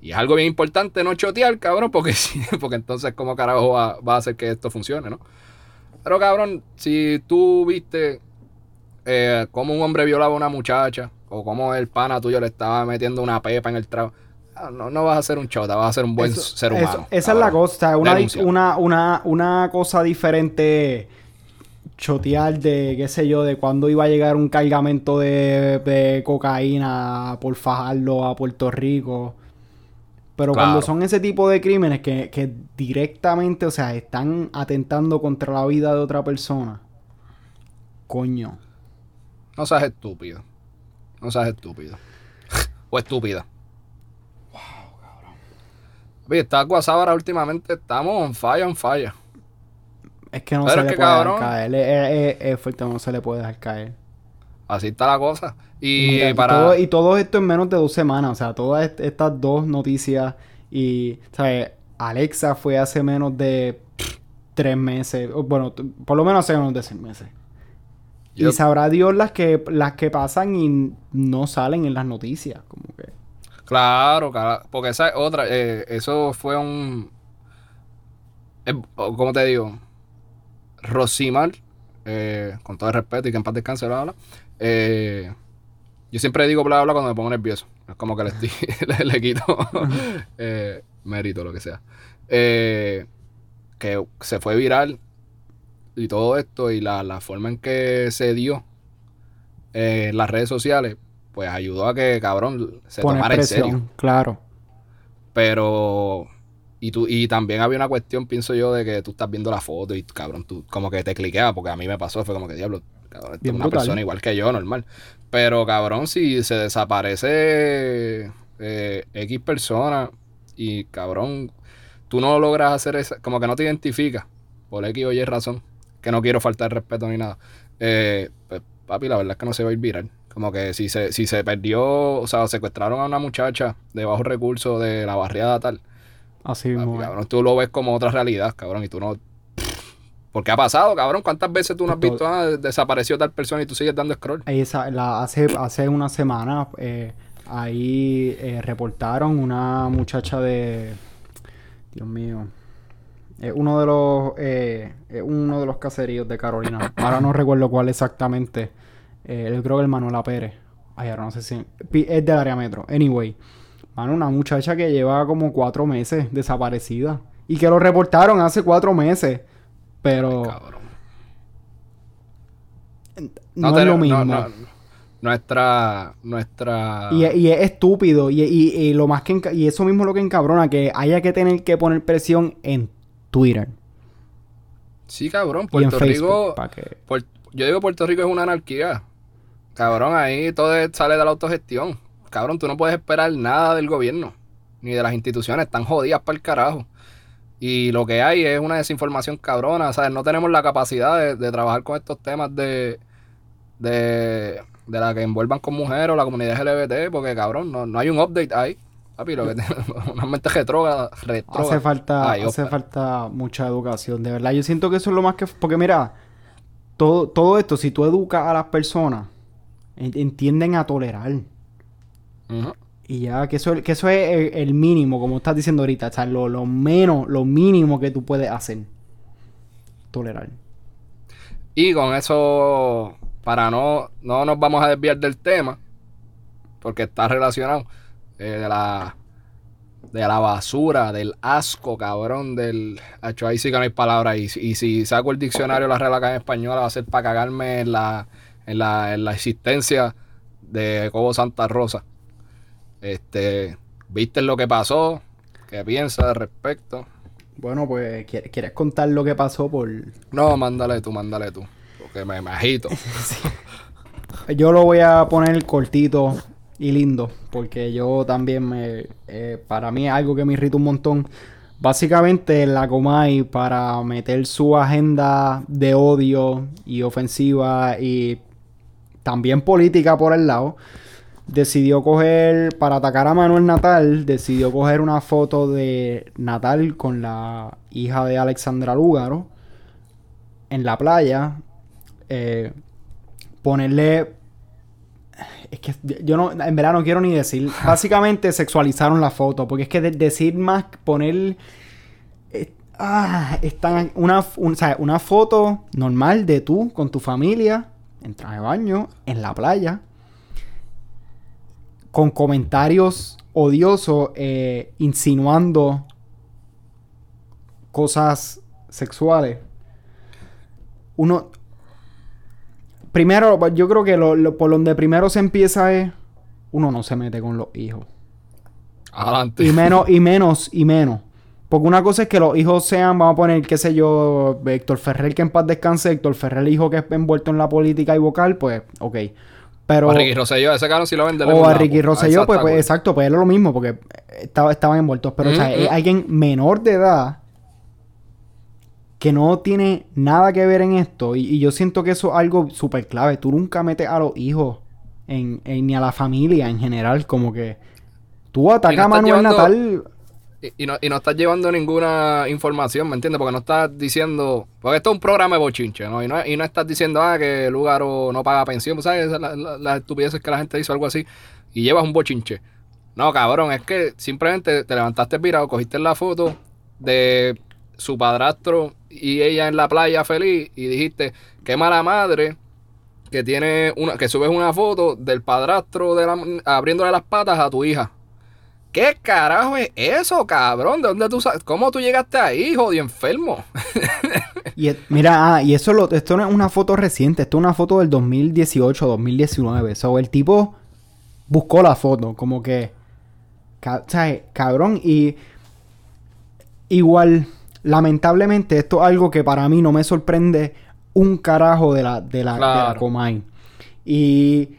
Y es algo bien importante no chotear, cabrón, porque, porque entonces cómo carajo va, a hacer que esto funcione, ¿no? Pero cabrón, si tú viste eh, cómo un hombre violaba a una muchacha, o cómo el pana tuyo le estaba metiendo una pepa en el trago, ah, no, no vas a ser un chota, vas a ser un buen ser humano. esa es la cosa, una, una, una, una cosa diferente chotear de, qué sé yo, de cuándo iba a llegar un cargamento de, de cocaína por fajarlo a Puerto Rico pero cuando son ese tipo de crímenes que, directamente, o sea, están atentando contra la vida de otra persona. Coño. No seas estúpido. No seas estúpido. o estúpida. Wow, cabrón. Oye, está Guasábara últimamente. Estamos on fire, on fire. Es que no se le puede dejar caer. Es, es fuerte, no se le puede dejar caer. Así está la cosa. Y, para... y, todo, esto en menos de dos semanas. O sea, todas estas dos noticias. Y, ¿sabes? Alexa fue hace menos de tres meses. Bueno, por lo menos hace menos de seis meses. Y sabrá Dios las que, las que pasan y no salen en las noticias. Como que. Claro, porque esa es otra. Eh, eso fue un. Eh, ¿Cómo te digo? Rosimar, eh, con todo el respeto y que en paz descanse, la habla. Eh, yo siempre digo bla bla cuando me pongo nervioso. Es como que le, le, quito eh, mérito, lo que sea. Eh, que se fue viral y todo esto y la, forma en que se dio en las redes sociales, pues ayudó a que, cabrón, se tomara en serio. Claro. Pero Y, tú, y también había una cuestión, pienso yo, de que tú estás viendo la foto y cabrón, tú como que te cliqueas, porque a mí me pasó, fue como que diablo, cabrón, es una persona igual que yo, normal. Pero cabrón, si se desaparece eh, X persona y cabrón, tú no logras hacer eso, como que no te identificas por X o Y razón, que no quiero faltar respeto ni nada. Eh, pues, papi, la verdad es que no se va a ir viral. Como que si se, si se perdió, o sea, secuestraron a una muchacha de bajos recursos de la barriada tal. Así mismo. Cabrón, tú lo ves como otra realidad, cabrón, y tú no. ¿Por qué ha pasado, cabrón? ¿Cuántas veces tú no has visto, ah, desapareció tal persona y tú sigues dando scroll? Esa, la, hace, hace una semana, eh, ahí eh, reportaron una muchacha de. Dios mío. uno de los eh, uno de los caseríos de Carolina. Ahora no recuerdo cuál exactamente. Eh, yo creo que el Manuela Pérez. Ay, ahora no sé si. Es del área metro. Anyway. Mano, una muchacha que lleva como cuatro meses desaparecida. Y que lo reportaron hace cuatro meses. Pero. No, es lo mismo. nuestra. Nuestra. Y, es estúpido. Y, lo más que. Y eso mismo es lo que encabrona. Que haya que tener que poner presión en Twitter. Sí, cabrón. Puerto Rico. yo digo Puerto Rico es una anarquía. Cabrón, ahí todo sale de la autogestión. Cabrón, tú no puedes esperar nada del gobierno, ni de las instituciones, están jodidas para el carajo. Y lo que hay es una desinformación cabrona, ¿sabes? No tenemos la capacidad de, trabajar con estos temas de, de, de, la que envuelvan con mujeres o la comunidad LGBT, porque cabrón, no, hay un update ahí. Papi, lo que una mente retrógrada, Hace falta, hace falta mucha educación, de verdad. Yo siento que eso es lo más que... Porque mira, todo, todo esto, si tú educas a las personas entienden a tolerar. Y ya, que eso, que eso es el, mínimo, como estás diciendo ahorita, o sea, lo, lo, menos, lo mínimo que tú puedes hacer. Tolerar. Y con eso, para no, no nos vamos a desviar del tema, porque está relacionado, eh, de la de la basura, del asco, cabrón, del... Hecho, ahí sí que no hay palabras. Y, y si saco el diccionario la Real Academia Española va a ser para cagarme en la en la, en la existencia de Cobo Santa Rosa. Este, ¿viste lo que pasó? ¿Qué piensas al respecto? Bueno, pues, ¿quieres contar lo que pasó por...? No, mándale tú, mándale tú. Porque me, imagino Yo lo voy a poner cortito y lindo, porque yo también me... Eh, para mí es algo que me irrita un montón. Básicamente la Comay para meter su agenda de odio y ofensiva y también política por el lado, decidió coger, para atacar a Manuel Natal, decidió coger una foto de Natal con la hija de Alexandra Lúgaro en la playa, eh, ponerle... Es que yo no, en verdad no quiero ni decir. Básicamente sexualizaron la foto, porque es que decir más, poner... Eh, ah, están una, una foto normal de tú con tu familia en traje de baño, en la playa, con comentarios odiosos, eh, insinuando cosas sexuales. Uno. Primero, yo creo que lo, por donde primero se empieza es. Uno no se mete con los hijos. Adelante. Y menos, y menos, y menos. Porque una cosa es que los hijos sean, vamos a poner, qué sé yo, Héctor Ferrer, que en paz descanse, Héctor Ferrer, hijo que es envuelto en la política y vocal, pues, ok. Pero, o a Ricky Rosselló, ese sí lo vende. O a Ricky Rosselló, pues, pues, exacto, pues es lo mismo, porque estaba, estaban envueltos. Pero, o sea, es alguien menor de edad que no tiene nada que ver en esto. Y, yo siento que eso es algo súper clave. Tú nunca metes a los hijos en, ni a la familia en general, como que tú atacas a Manuel Natal y, no, y no estás llevando ninguna información, ¿me entiendes? Porque no estás diciendo. Porque esto es un programa de bochinche, ¿no? Y no, y no estás diciendo, ah, que el lugar no paga pensión, ¿sabes? Las la, estupideces que la gente hizo, algo así. Y llevas un bochinche. No, cabrón, es que simplemente te levantaste pirado, cogiste la foto de su padrastro y ella en la playa feliz y dijiste, qué mala madre que tiene una, que subes una foto del padrastro de la, abriéndole las patas a tu hija. ¿Qué carajo es eso, cabrón? ¿De dónde tú? ¿Cómo tú llegaste ahí, jodido enfermo? y mira, ah, y eso lo, esto no es una foto reciente, esto es una foto del 2018, 2019. So, el tipo buscó la foto, como que. ¿Sabes? Cabrón, y. igual, lamentablemente, esto es algo que para mí no me sorprende un carajo de la, de la, de la Comay. Y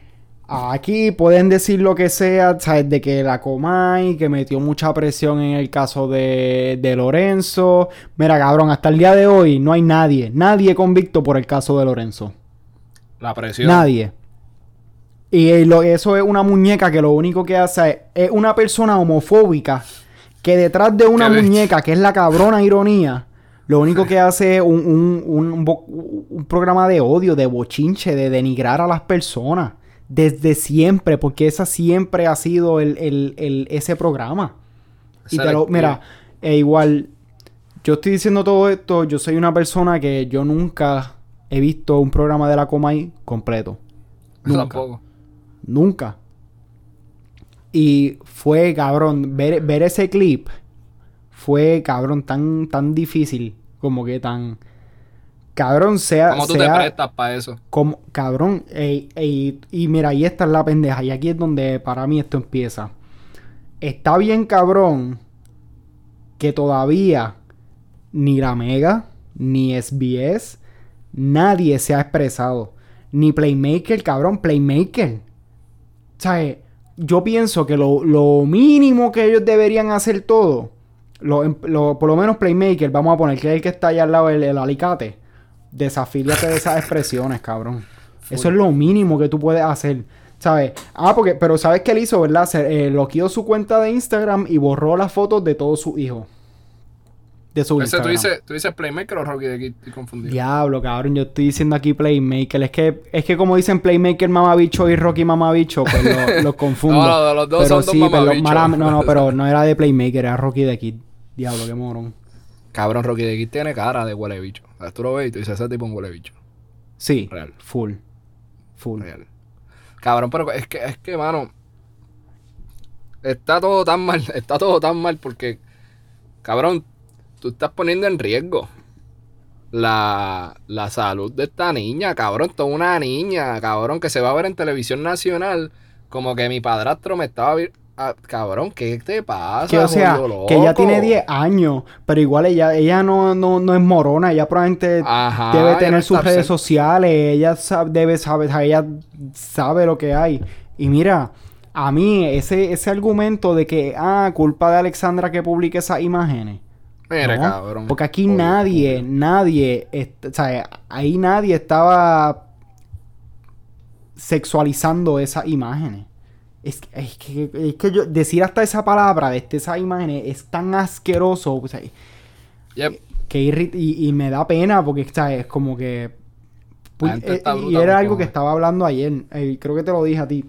aquí pueden decir lo que sea, ¿sabes? De que la Comay, que metió mucha presión en el caso de, de Lorenzo. Mira, cabrón, hasta el día de hoy no hay nadie, nadie convicto por el caso de Lorenzo. La presión. Nadie. Y eso es una muñeca que lo único que hace es, una persona homofóbica que detrás de una muñeca, que es la cabrona ironía, lo único que hace es un, programa de odio, de bochinche, de denigrar a las personas. Desde siempre, porque esa siempre ha sido el, ese programa. Y te lo, mira, e igual, yo estoy diciendo todo esto, yo soy una persona que yo nunca he visto un programa de la Comay completo. Nunca. Nunca. Y fue, cabrón, ver, ver ese clip fue, cabrón, tan, tan difícil. Como que tan... Cabrón, sea... ¿Cómo tú te prestas para eso? Como, cabrón, y mira, ahí está la pendeja. Y aquí es donde para mí esto empieza. Está bien, cabrón, que todavía ni la Mega, ni SBS, nadie se ha expresado. Ni Playmaker, cabrón, Playmaker. O sea, yo pienso que lo, mínimo que ellos deberían hacer todo, lo, por lo menos Playmaker, vamos a poner que es el que está allá al lado del alicate, desafíliate de esas expresiones, cabrón. Eso es lo mínimo que tú puedes hacer. ¿Sabes? Ah, porque, pero ¿sabes qué él hizo, verdad? Se, eh, loqueó su cuenta de Instagram y borró las fotos de todos sus hijos de su ¿tú dices, ¿tú dices Playmaker o Rocky de aquí? Estoy confundido. Diablo, cabrón. Yo estoy diciendo aquí Playmaker. Es que, es que como dicen Playmaker Mamabicho y Rocky Mamabicho, pues los confundo. no, los dos pero son sí, pero, No, no, pero no era de Playmaker, era Rocky de Kid. Diablo, qué morón. Cabrón, Rocky de Kid tiene cara de huele bicho. O sea, tú lo ves y tú dices, ese tipo es un huele bicho. Sí. Real. Full. Full. Real. Cabrón, pero es que, es que, mano. Está todo tan mal. Está todo tan mal porque. Cabrón, tú estás poniendo en riesgo la, la salud de esta niña, cabrón. Toda una niña, cabrón, que se va a ver en televisión nacional. Como que mi padrastro me estaba ah, cabrón, ¿qué te pasa? Que, o sea, que ella tiene 10 años, pero igual ella, ella no, no, es morona, ella probablemente debe tener sus redes sociales, ella debe saber, ella sabe lo que hay. Y mira, a mí ese, ese argumento de que, ah, culpa de Alexandra que publique esas imágenes. Mira, cabrón. Porque aquí nadie, nadie, o sea, ahí nadie estaba sexualizando esas imágenes. Es, que, es que yo, decir hasta esa palabra de este, esas imágenes es tan asqueroso. O sea, que y, me da pena porque es como que... Pues, eh, y era algo que estaba hablando ayer. Eh, creo que te lo dije a ti.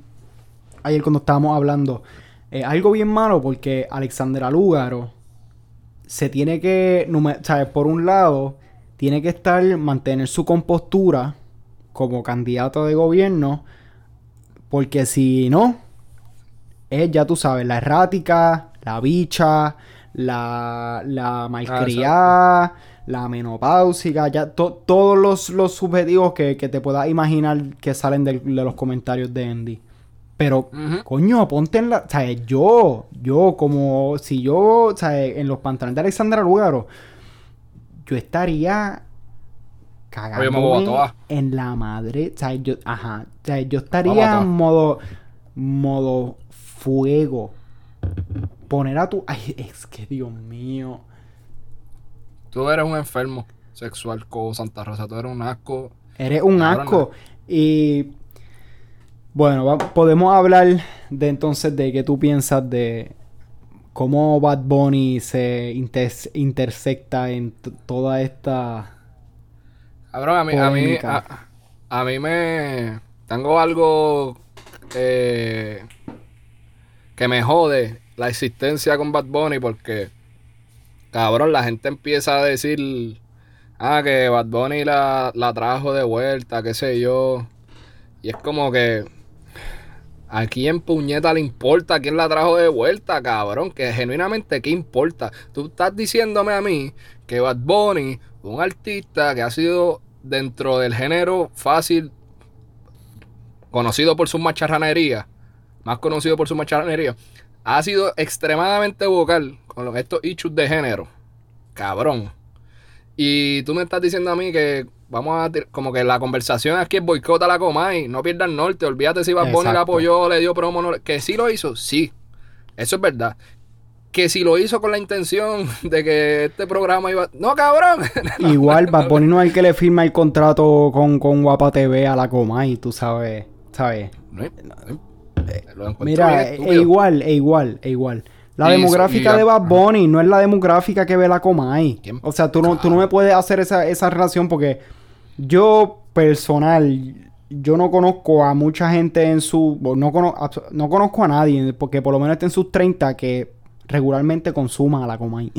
Ayer cuando estábamos hablando. Eh, algo bien malo porque Alexandra Lúgaro se tiene que, ¿sabes? Por un lado, tiene que estar, mantener su compostura como candidato de gobierno, porque si no, es, ya tú sabes, la errática, la bicha, la, la malcriada, la menopáusica, ya todos los, los subjetivos que, que, te puedas imaginar que salen de, de los comentarios de Andy. Pero, coño, ponte en la. O sea, yo, yo, como si yo, o sea, en los pantalones de Alexandra Lugaro, yo estaría cagando en la madre. Sea, yo, ajá. Sea, yo estaría en modo, modo fuego. Poner a tu. Ay, es que Dios mío. Tú eres un enfermo sexual con Santa Rosa. Tú eres un asco. Eres un asco. Y bueno, podemos hablar de entonces de qué tú piensas de cómo Bad Bunny se intersecta en toda esta. Cabrón, a mí, a mí, a, mí me. Tengo algo eh, que me jode la existencia con Bad Bunny porque, cabrón, la gente empieza a decir, ah, que Bad Bunny la, la trajo de vuelta, qué sé yo. Y es como que ¿A quién puñeta le importa? ¿Quién la trajo de vuelta, cabrón? Que genuinamente, ¿qué importa? Tú estás diciéndome a mí que Bad Bunny, un artista que ha sido dentro del género fácil, conocido por su macharranería, más conocido por su macharranería, ha sido extremadamente vocal con estos issues de género. cabrón. Y tú me estás diciendo a mí que vamos a como que la conversación aquí es boicota la Comay, no pierdas norte, olvídate si Bad Bunny la apoyó, le dio promo, no, que sí lo hizo, sí. Eso es verdad. Que si lo hizo con la intención de que este programa iba. ¡No, cabrón! Igual, Bad Bunny no es el que le firma el contrato con, con Guapa TV a la Comay, tú sabes. ¿Sabes? Mira, e igual, e igual, e igual. La demográfica de Bad Bunny no es la demográfica que ve la Comay. O sea, tú no, tú no me puedes hacer esa, esa relación porque yo, personal, yo no conozco a mucha gente en su... No, no conozco a nadie, porque por lo menos esté en sus 30 que regularmente consuma a la Comay.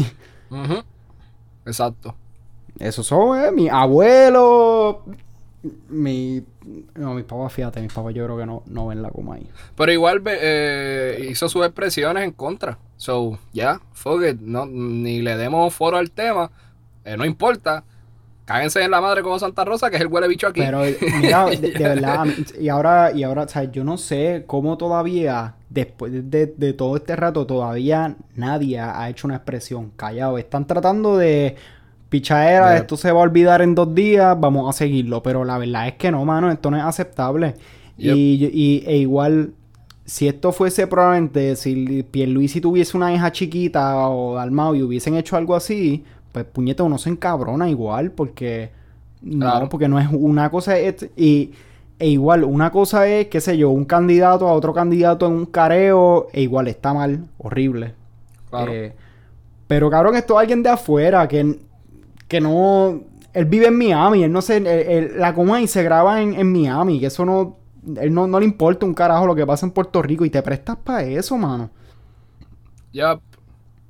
Exacto. Eso son, eh, mi abuelo, mi... No, mis papás, fíjate, mis papás yo creo que no, no ven la Comay. Pero igual eh, hizo sus expresiones en contra. So, ya, fuck it, no, ni le demos foro al tema, eh, no importa. Cáguense en la madre como Santa Rosa, que es el huele bicho aquí. Pero, mira, de, verdad, y ahora, y ahora, o sea, yo no sé cómo todavía, después de, todo este rato, todavía nadie ha hecho una expresión callado. Están tratando de pichaera, esto se va a olvidar en dos días, vamos a seguirlo. Pero la verdad es que no, mano, esto no es aceptable. Y, y, e igual, si esto fuese probablemente, si Pierluisi tuviese una hija chiquita o Dalmau y hubiesen hecho algo así, pues puñeta uno se encabrona igual porque... No, porque no es una cosa... y, e igual, una cosa es, qué sé yo, un candidato a otro candidato en un careo, e igual está mal, horrible. Eh, pero cabrón, esto es alguien de afuera que, que no... Él vive en Miami, él no sé, la coma y se graba en, en Miami, que eso no él no, le importa un carajo lo que pasa en Puerto Rico y te prestas para eso, mano. Yup,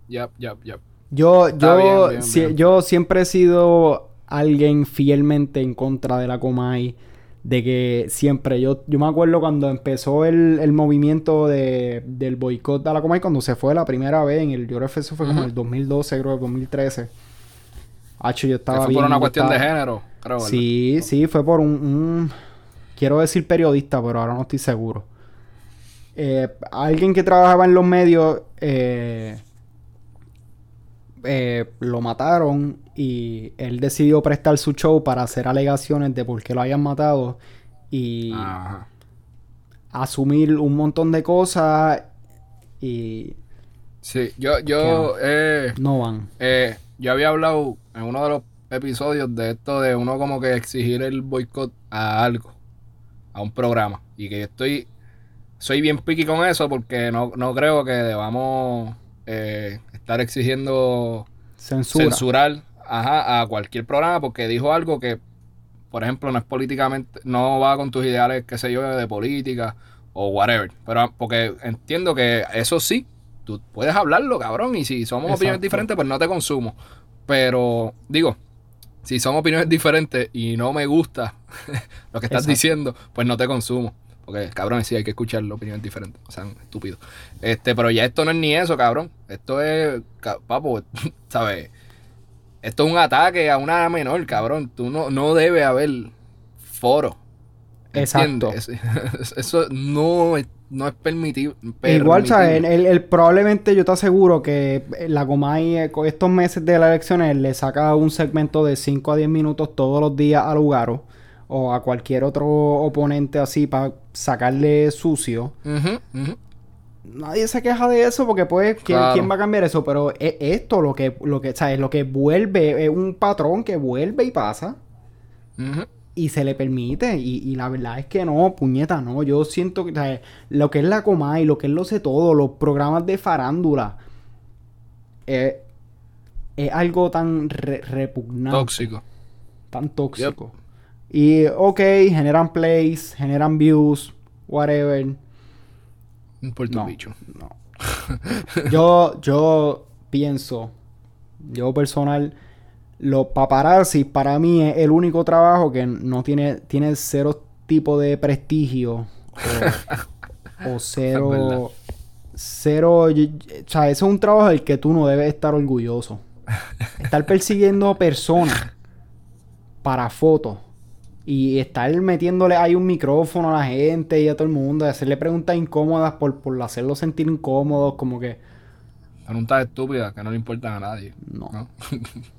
yup, yup, yup. Yo, yo, yo siempre he sido alguien fielmente en contra de la Comay. De que siempre, yo, yo me acuerdo cuando empezó el, movimiento de, del boicot a la Comay, cuando se fue la primera vez en el, yo creo que eso fue como en el 2012, creo, 2013. Hacho, yo estaba fue por una cuestión de género, creo. Sí, sí, fue por un quiero decir periodista, pero ahora no estoy seguro. Eh, alguien que trabajaba en los medios eh, eh, lo mataron y él decidió prestar su show para hacer alegaciones de por qué lo habían matado y asumir un montón de cosas y sí yo yo no van yo había hablado en uno de los episodios de esto de uno como que exigir el boicot a algo a un programa. Y que yo estoy. Soy bien piqui con eso porque no, creo que debamos eh, estar exigiendo censurar a cualquier programa porque dijo algo que, por ejemplo, no es políticamente. No va con tus ideales, qué sé yo, de política o whatever. Pero porque entiendo que eso sí, tú puedes hablarlo, cabrón. Y si somos opiniones diferentes, pues no te consumo. Pero, digo, si son opiniones diferentes y no me gusta lo que estás diciendo, pues no te consumo. Porque, cabrón, sí hay que escuchar la opinión diferente. O sea, estúpido. Este, pero ya esto no es ni eso, cabrón. Esto es, papo, ¿sabes? Esto es un ataque a una menor, cabrón. Tú no, no debe haber foro. Exacto. Eso no es no es permitido. Igual, ¿sabes? El, probablemente yo te aseguro que la Comay eh, con estos meses de las elecciones le saca un segmento de 5 a 10 minutos todos los días a Lugaro o a cualquier otro oponente así para sacarle sucio. Nadie se queja de eso porque pues ¿quién, va a cambiar eso? Pero es esto lo que, lo que, ¿sabes? Lo que vuelve, es un patrón que vuelve y pasa y se le permite. Y, la verdad es que no, puñeta, no. Yo siento que lo que es la coma y lo que es lo sé todo, los programas de farándula, eh, es algo tan repugnante. Tóxico. Tan tóxico. Y, ok, generan plays, generan views, whatever. Un puerto bicho. No. yo, yo pienso, yo personal los paparazzi para mí es el único trabajo que no tiene, tiene cero tipo de prestigio o, cero... cero... O sea, eso es un trabajo del que tú no debes estar orgulloso. Estar persiguiendo personas para fotos y estar metiéndole ahí un micrófono a la gente y a todo el mundo, y hacerle preguntas incómodas por, por hacerlo sentir incómodos, como que Preguntas estúpidas que no le importan a nadie. No.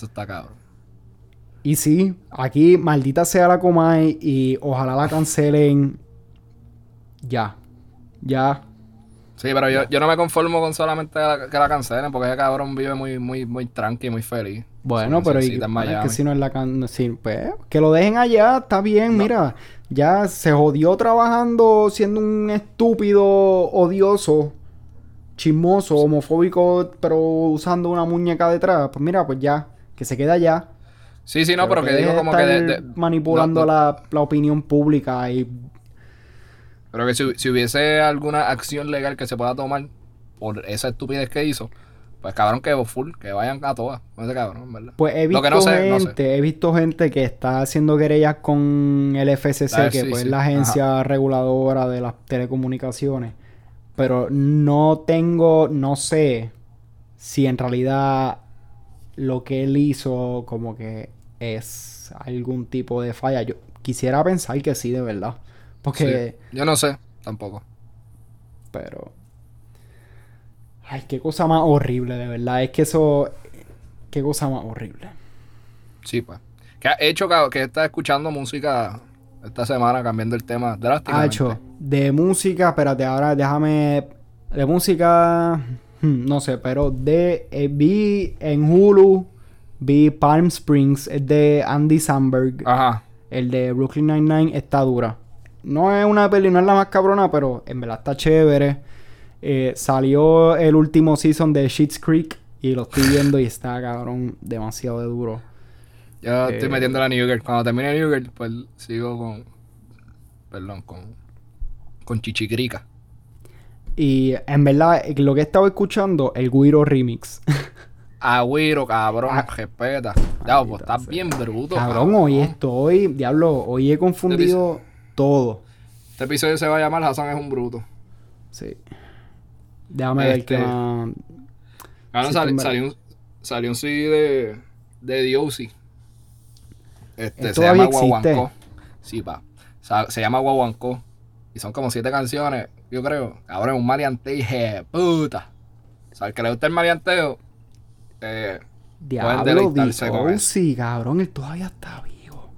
Eso está cabrón. Y sí, aquí maldita sea la Comay y ojalá la cancelen ya. Ya. Sí, pero yo, yo no me conformo con solamente que la cancelen porque ese cabrón vive muy, muy, muy tranqui, muy feliz. Bueno, pero y, que si no es la can sí, pues, que lo dejen allá, está bien, mira. Ya se jodió trabajando siendo un estúpido odioso, chismoso, homofóbico, pero usando una muñeca detrás. Pues mira, pues ya, que se queda allá. Sí, sí, no, pero, que, digo como que... manipulando La, la, opinión pública y... Pero que si, si hubiese alguna acción legal que se pueda tomar por esa estupidez que hizo, pues cabrón que full, que vayan a todas con ese cabrón, ¿verdad? Pues he visto gente, he visto gente que está haciendo querellas con el FCC, que pues es la agencia reguladora de las telecomunicaciones. Pero no tengo, no sé si en realidad lo que él hizo como que es algún tipo de falla. Yo quisiera pensar que sí, de verdad. Porque... Yo no sé, tampoco. Pero Ay, qué cosa más horrible, de verdad. Es que eso. Qué cosa más horrible. Sí, pues. ¿Qué ha hecho que estás escuchando música esta semana cambiando el tema drásticamente? Hacho, de música, espérate, ahora déjame. De música. Hmm, no sé, pero de. Eh, vi en Hulu. Vi Palm Springs, es de Andy Samberg. Ajá. El de Brooklyn Nine-Nine está dura. No es una peli, no es la más cabrona, pero en verdad está chévere. Eh, salió el último season de Sheets Creek y lo estoy viendo y está, cabrón, demasiado de duro. Yo estoy eh, metiendo la New Girl. Cuando termine New Girl, pues sigo con. Perdón, con. Con Chichicrica. Y en verdad, lo que he estado escuchando, el Guiro Remix. Ah, Guiro, cabrón, ah, respeta. Ya, pues estás bien bruto. Cabrón, hoy estoy, diablo, hoy he confundido este todo. Este episodio se va a llamar Hassan es un bruto. Sí. Déjame ver qué más. Ah, salió, un, salió un CD de, de DOC. Este, se llama Guaguancó. Sí, pa. se llama Guaguancó. Y son como siete canciones, yo creo. Ahora es un maleanteo, dije, puta. O sea, el que le gusta el maleanteo, eh, Diablo, sí, cabrón, él todavía está vivo.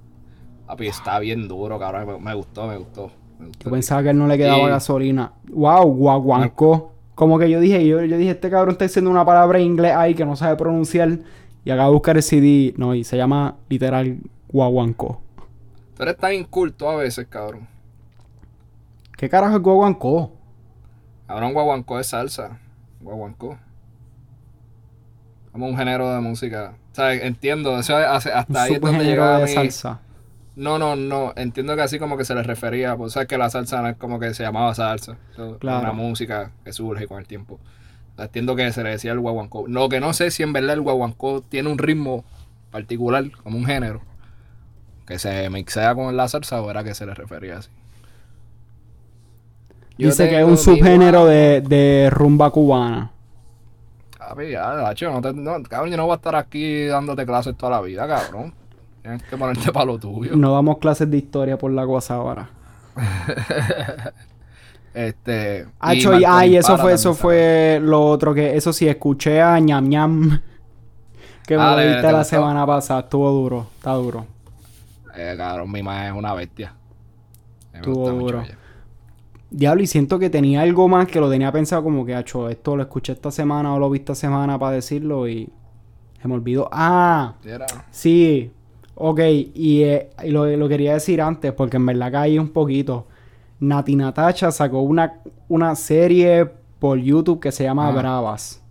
Papi, está bien duro, cabrón. Me, gustó, me gustó. Yo pensaba que él no le quedaba gasolina. Wow, guaguancó. Como que yo dije, yo, yo dije, este cabrón está diciendo una palabra en inglés ahí que no sabe pronunciar. Y acaba de buscar el CD. No, y se llama literal Guaguancó. Tú eres tan inculto a veces, cabrón. ¿Qué carajo es Guaguancó? Cabrón, Guaguancó es salsa. Guaguancó. Como un género de música. O sea, entiendo. Eso hasta ahí es donde llegaba de salsa. No, no, no. Entiendo que así como que se le refería. Pues sabes que la salsa no es como que se llamaba salsa. claro. Una música que surge con el tiempo. Entiendo que se le decía el guaguancó. Lo que no sé si en verdad el guaguancó tiene un ritmo particular, como un género, que se mixea con la salsa o era que se le refería así. Dice que es un subgénero de, de rumba cubana. ya, no te, no, cabrón, yo no voy a estar aquí dándote clases toda la vida, cabrón. Tienes que ponerte para lo tuyo. No damos clases de historia por la ahora. este. Hacho, y, ay, eso fue, eso fue lo otro que. Eso sí, escuché a ñam ñam. Que me lo viste la semana pasada. Estuvo duro. Está duro. Eh, cabrón, mi madre es una bestia. Estuvo duro. Diablo, y siento que tenía algo más que lo tenía pensado como que, hacho, esto lo escuché esta semana o lo vi esta semana para decirlo y se me olvidó. Ah, sí, Ok, y, eh, lo, quería decir antes porque en verdad caí un poquito. Nati Natacha sacó una, una serie por YouTube que se llama Bravas.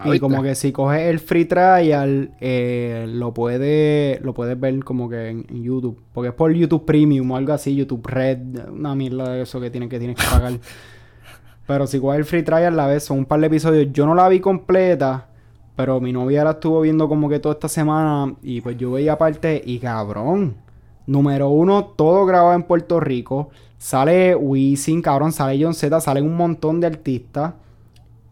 Ah, y como que si coges el free trial, eh, lo puedes lo puedes ver como que en, YouTube. Porque es por YouTube Premium o algo así, YouTube Red, una mierda de eso que tienes que, tienes que pagar. Pero si coges el free trial, la ves, son un par de episodios. Yo no la vi completa. Pero mi novia la estuvo viendo como que toda esta semana y pues yo veía aparte y cabrón. Número uno, todo grabado en Puerto Rico. Sale Wisin, cabrón, sale John Z, salen un montón de artistas.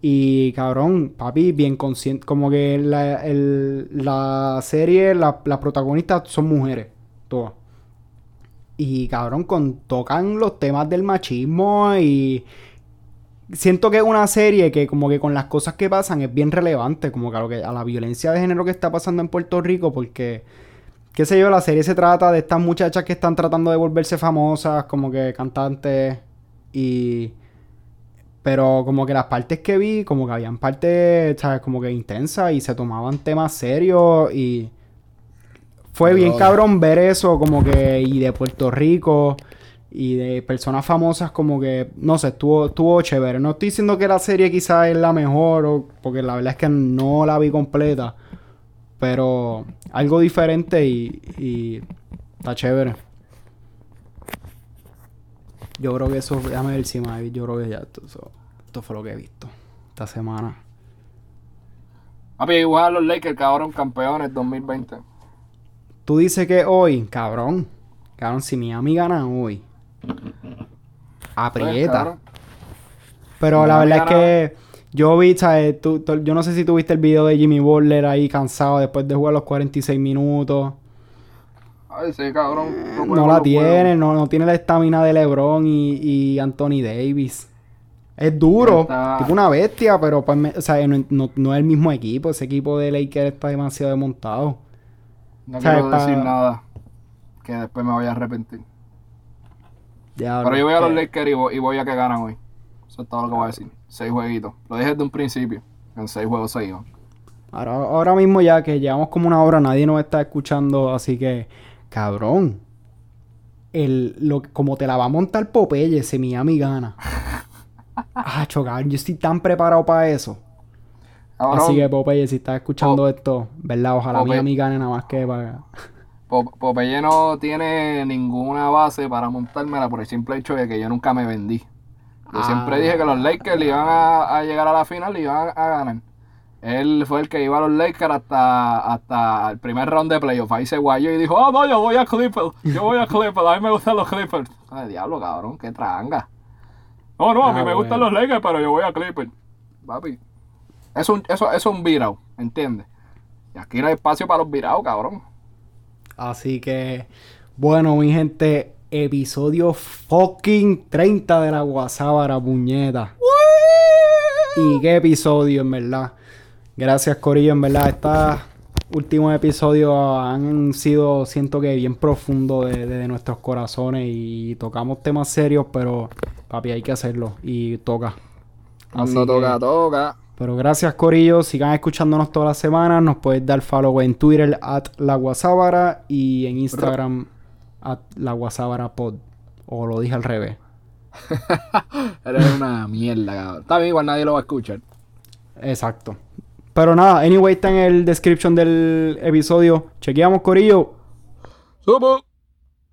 Y cabrón, papi, bien consciente. Como que la, la serie, las protagonistas son mujeres. Todas. Y cabrón, con, tocan los temas del machismo y siento que es una serie que como que con las cosas que pasan es bien relevante, como a, que, a la violencia de género que está pasando en Puerto Rico, porque, qué sé yo, la serie se trata de estas muchachas que están tratando de volverse famosas, como que cantantes, y... Pero como que las partes que vi, como que habían partes, ¿sabes? Como que intensas y se tomaban temas serios y... Fue bien cabrón ver eso, como que... Y de Puerto Rico y de personas famosas como que, no sé, estuvo, estuvo chévere. No estoy diciendo que la serie quizás es la mejor, o, porque la verdad es que no la vi completa, pero algo diferente y, y está chévere. Yo creo que eso, déjame ver si me yo creo que ya esto, esto fue lo que he visto esta semana. Papi, igual los Lakers, cabrón, campeones 2020. Tú dices que hoy, cabrón, cabrón, si Miami gana hoy, aprieta. Pero la verdad es que yo vi, ¿sabes? yo no sé si tuviste el video de Jimmy Butler ahí cansado después de jugar los 46 minutos. Ay, sí, cabrón. No, la tiene, no, no, tiene la estamina de LeBron y, y, Anthony Davis. Es duro, tipo una bestia, pero pues, o sea, no, no, es el mismo equipo. Ese equipo de Lakers está demasiado desmontado. No quiero decir nada que después me voy a arrepentir. Pero yo voy a los Lakers y voy, a que ganan hoy. Eso es todo lo que voy a decir. Seis jueguitos. Lo dije desde un principio. En seis juegos seguidos. Ahora, ahora mismo ya que llevamos como una hora, nadie nos está escuchando, así que, cabrón. El, lo, como te la va a montar Popeye, si Miami gana. ah, chocar, yo estoy tan preparado para eso. así que Popeye, si estás escuchando esto, ¿verdad? Ojalá Miami gane nada más que para... Popeye no tiene ninguna base para montármela por el simple hecho de que yo nunca me vendí. Yo siempre dije que los Lakers iban a, llegar a la final y iban a, ganar. Él fue el que iba a los Lakers hasta, hasta el primer round de playoff. Ahí se guayó y dijo, oh no, yo voy a Clippers, yo voy a Clippers, a mí me gustan los Clippers. Ay, diablo, cabrón, qué tranga. No, no, a mí ah, me gustan los Lakers, pero yo voy a Clippers. Papi. Es un, eso, es un virao, ¿entiendes? Y aquí no hay espacio para los virados, cabrón. Así que, bueno, mi gente, episodio fucking 30 de la Guasábara, puñeta. Y qué episodio, en verdad. Gracias, Corillo, en verdad. Estos últimos episodios han sido, siento que bien profundos de, nuestros corazones y tocamos temas serios, pero papi, hay que hacerlo y toca. Cuando toca, toca. Pero gracias, Corillo. Sigan escuchándonos todas las semanas. Nos puedes dar follow en Twitter, at la y en Instagram, at la pod. O lo dije al revés. Eres una mierda, cabrón. Está bien, igual nadie lo va a escuchar. Exacto. Pero nada, anyway, está en el description del episodio. Chequeamos, Corillo. Supo.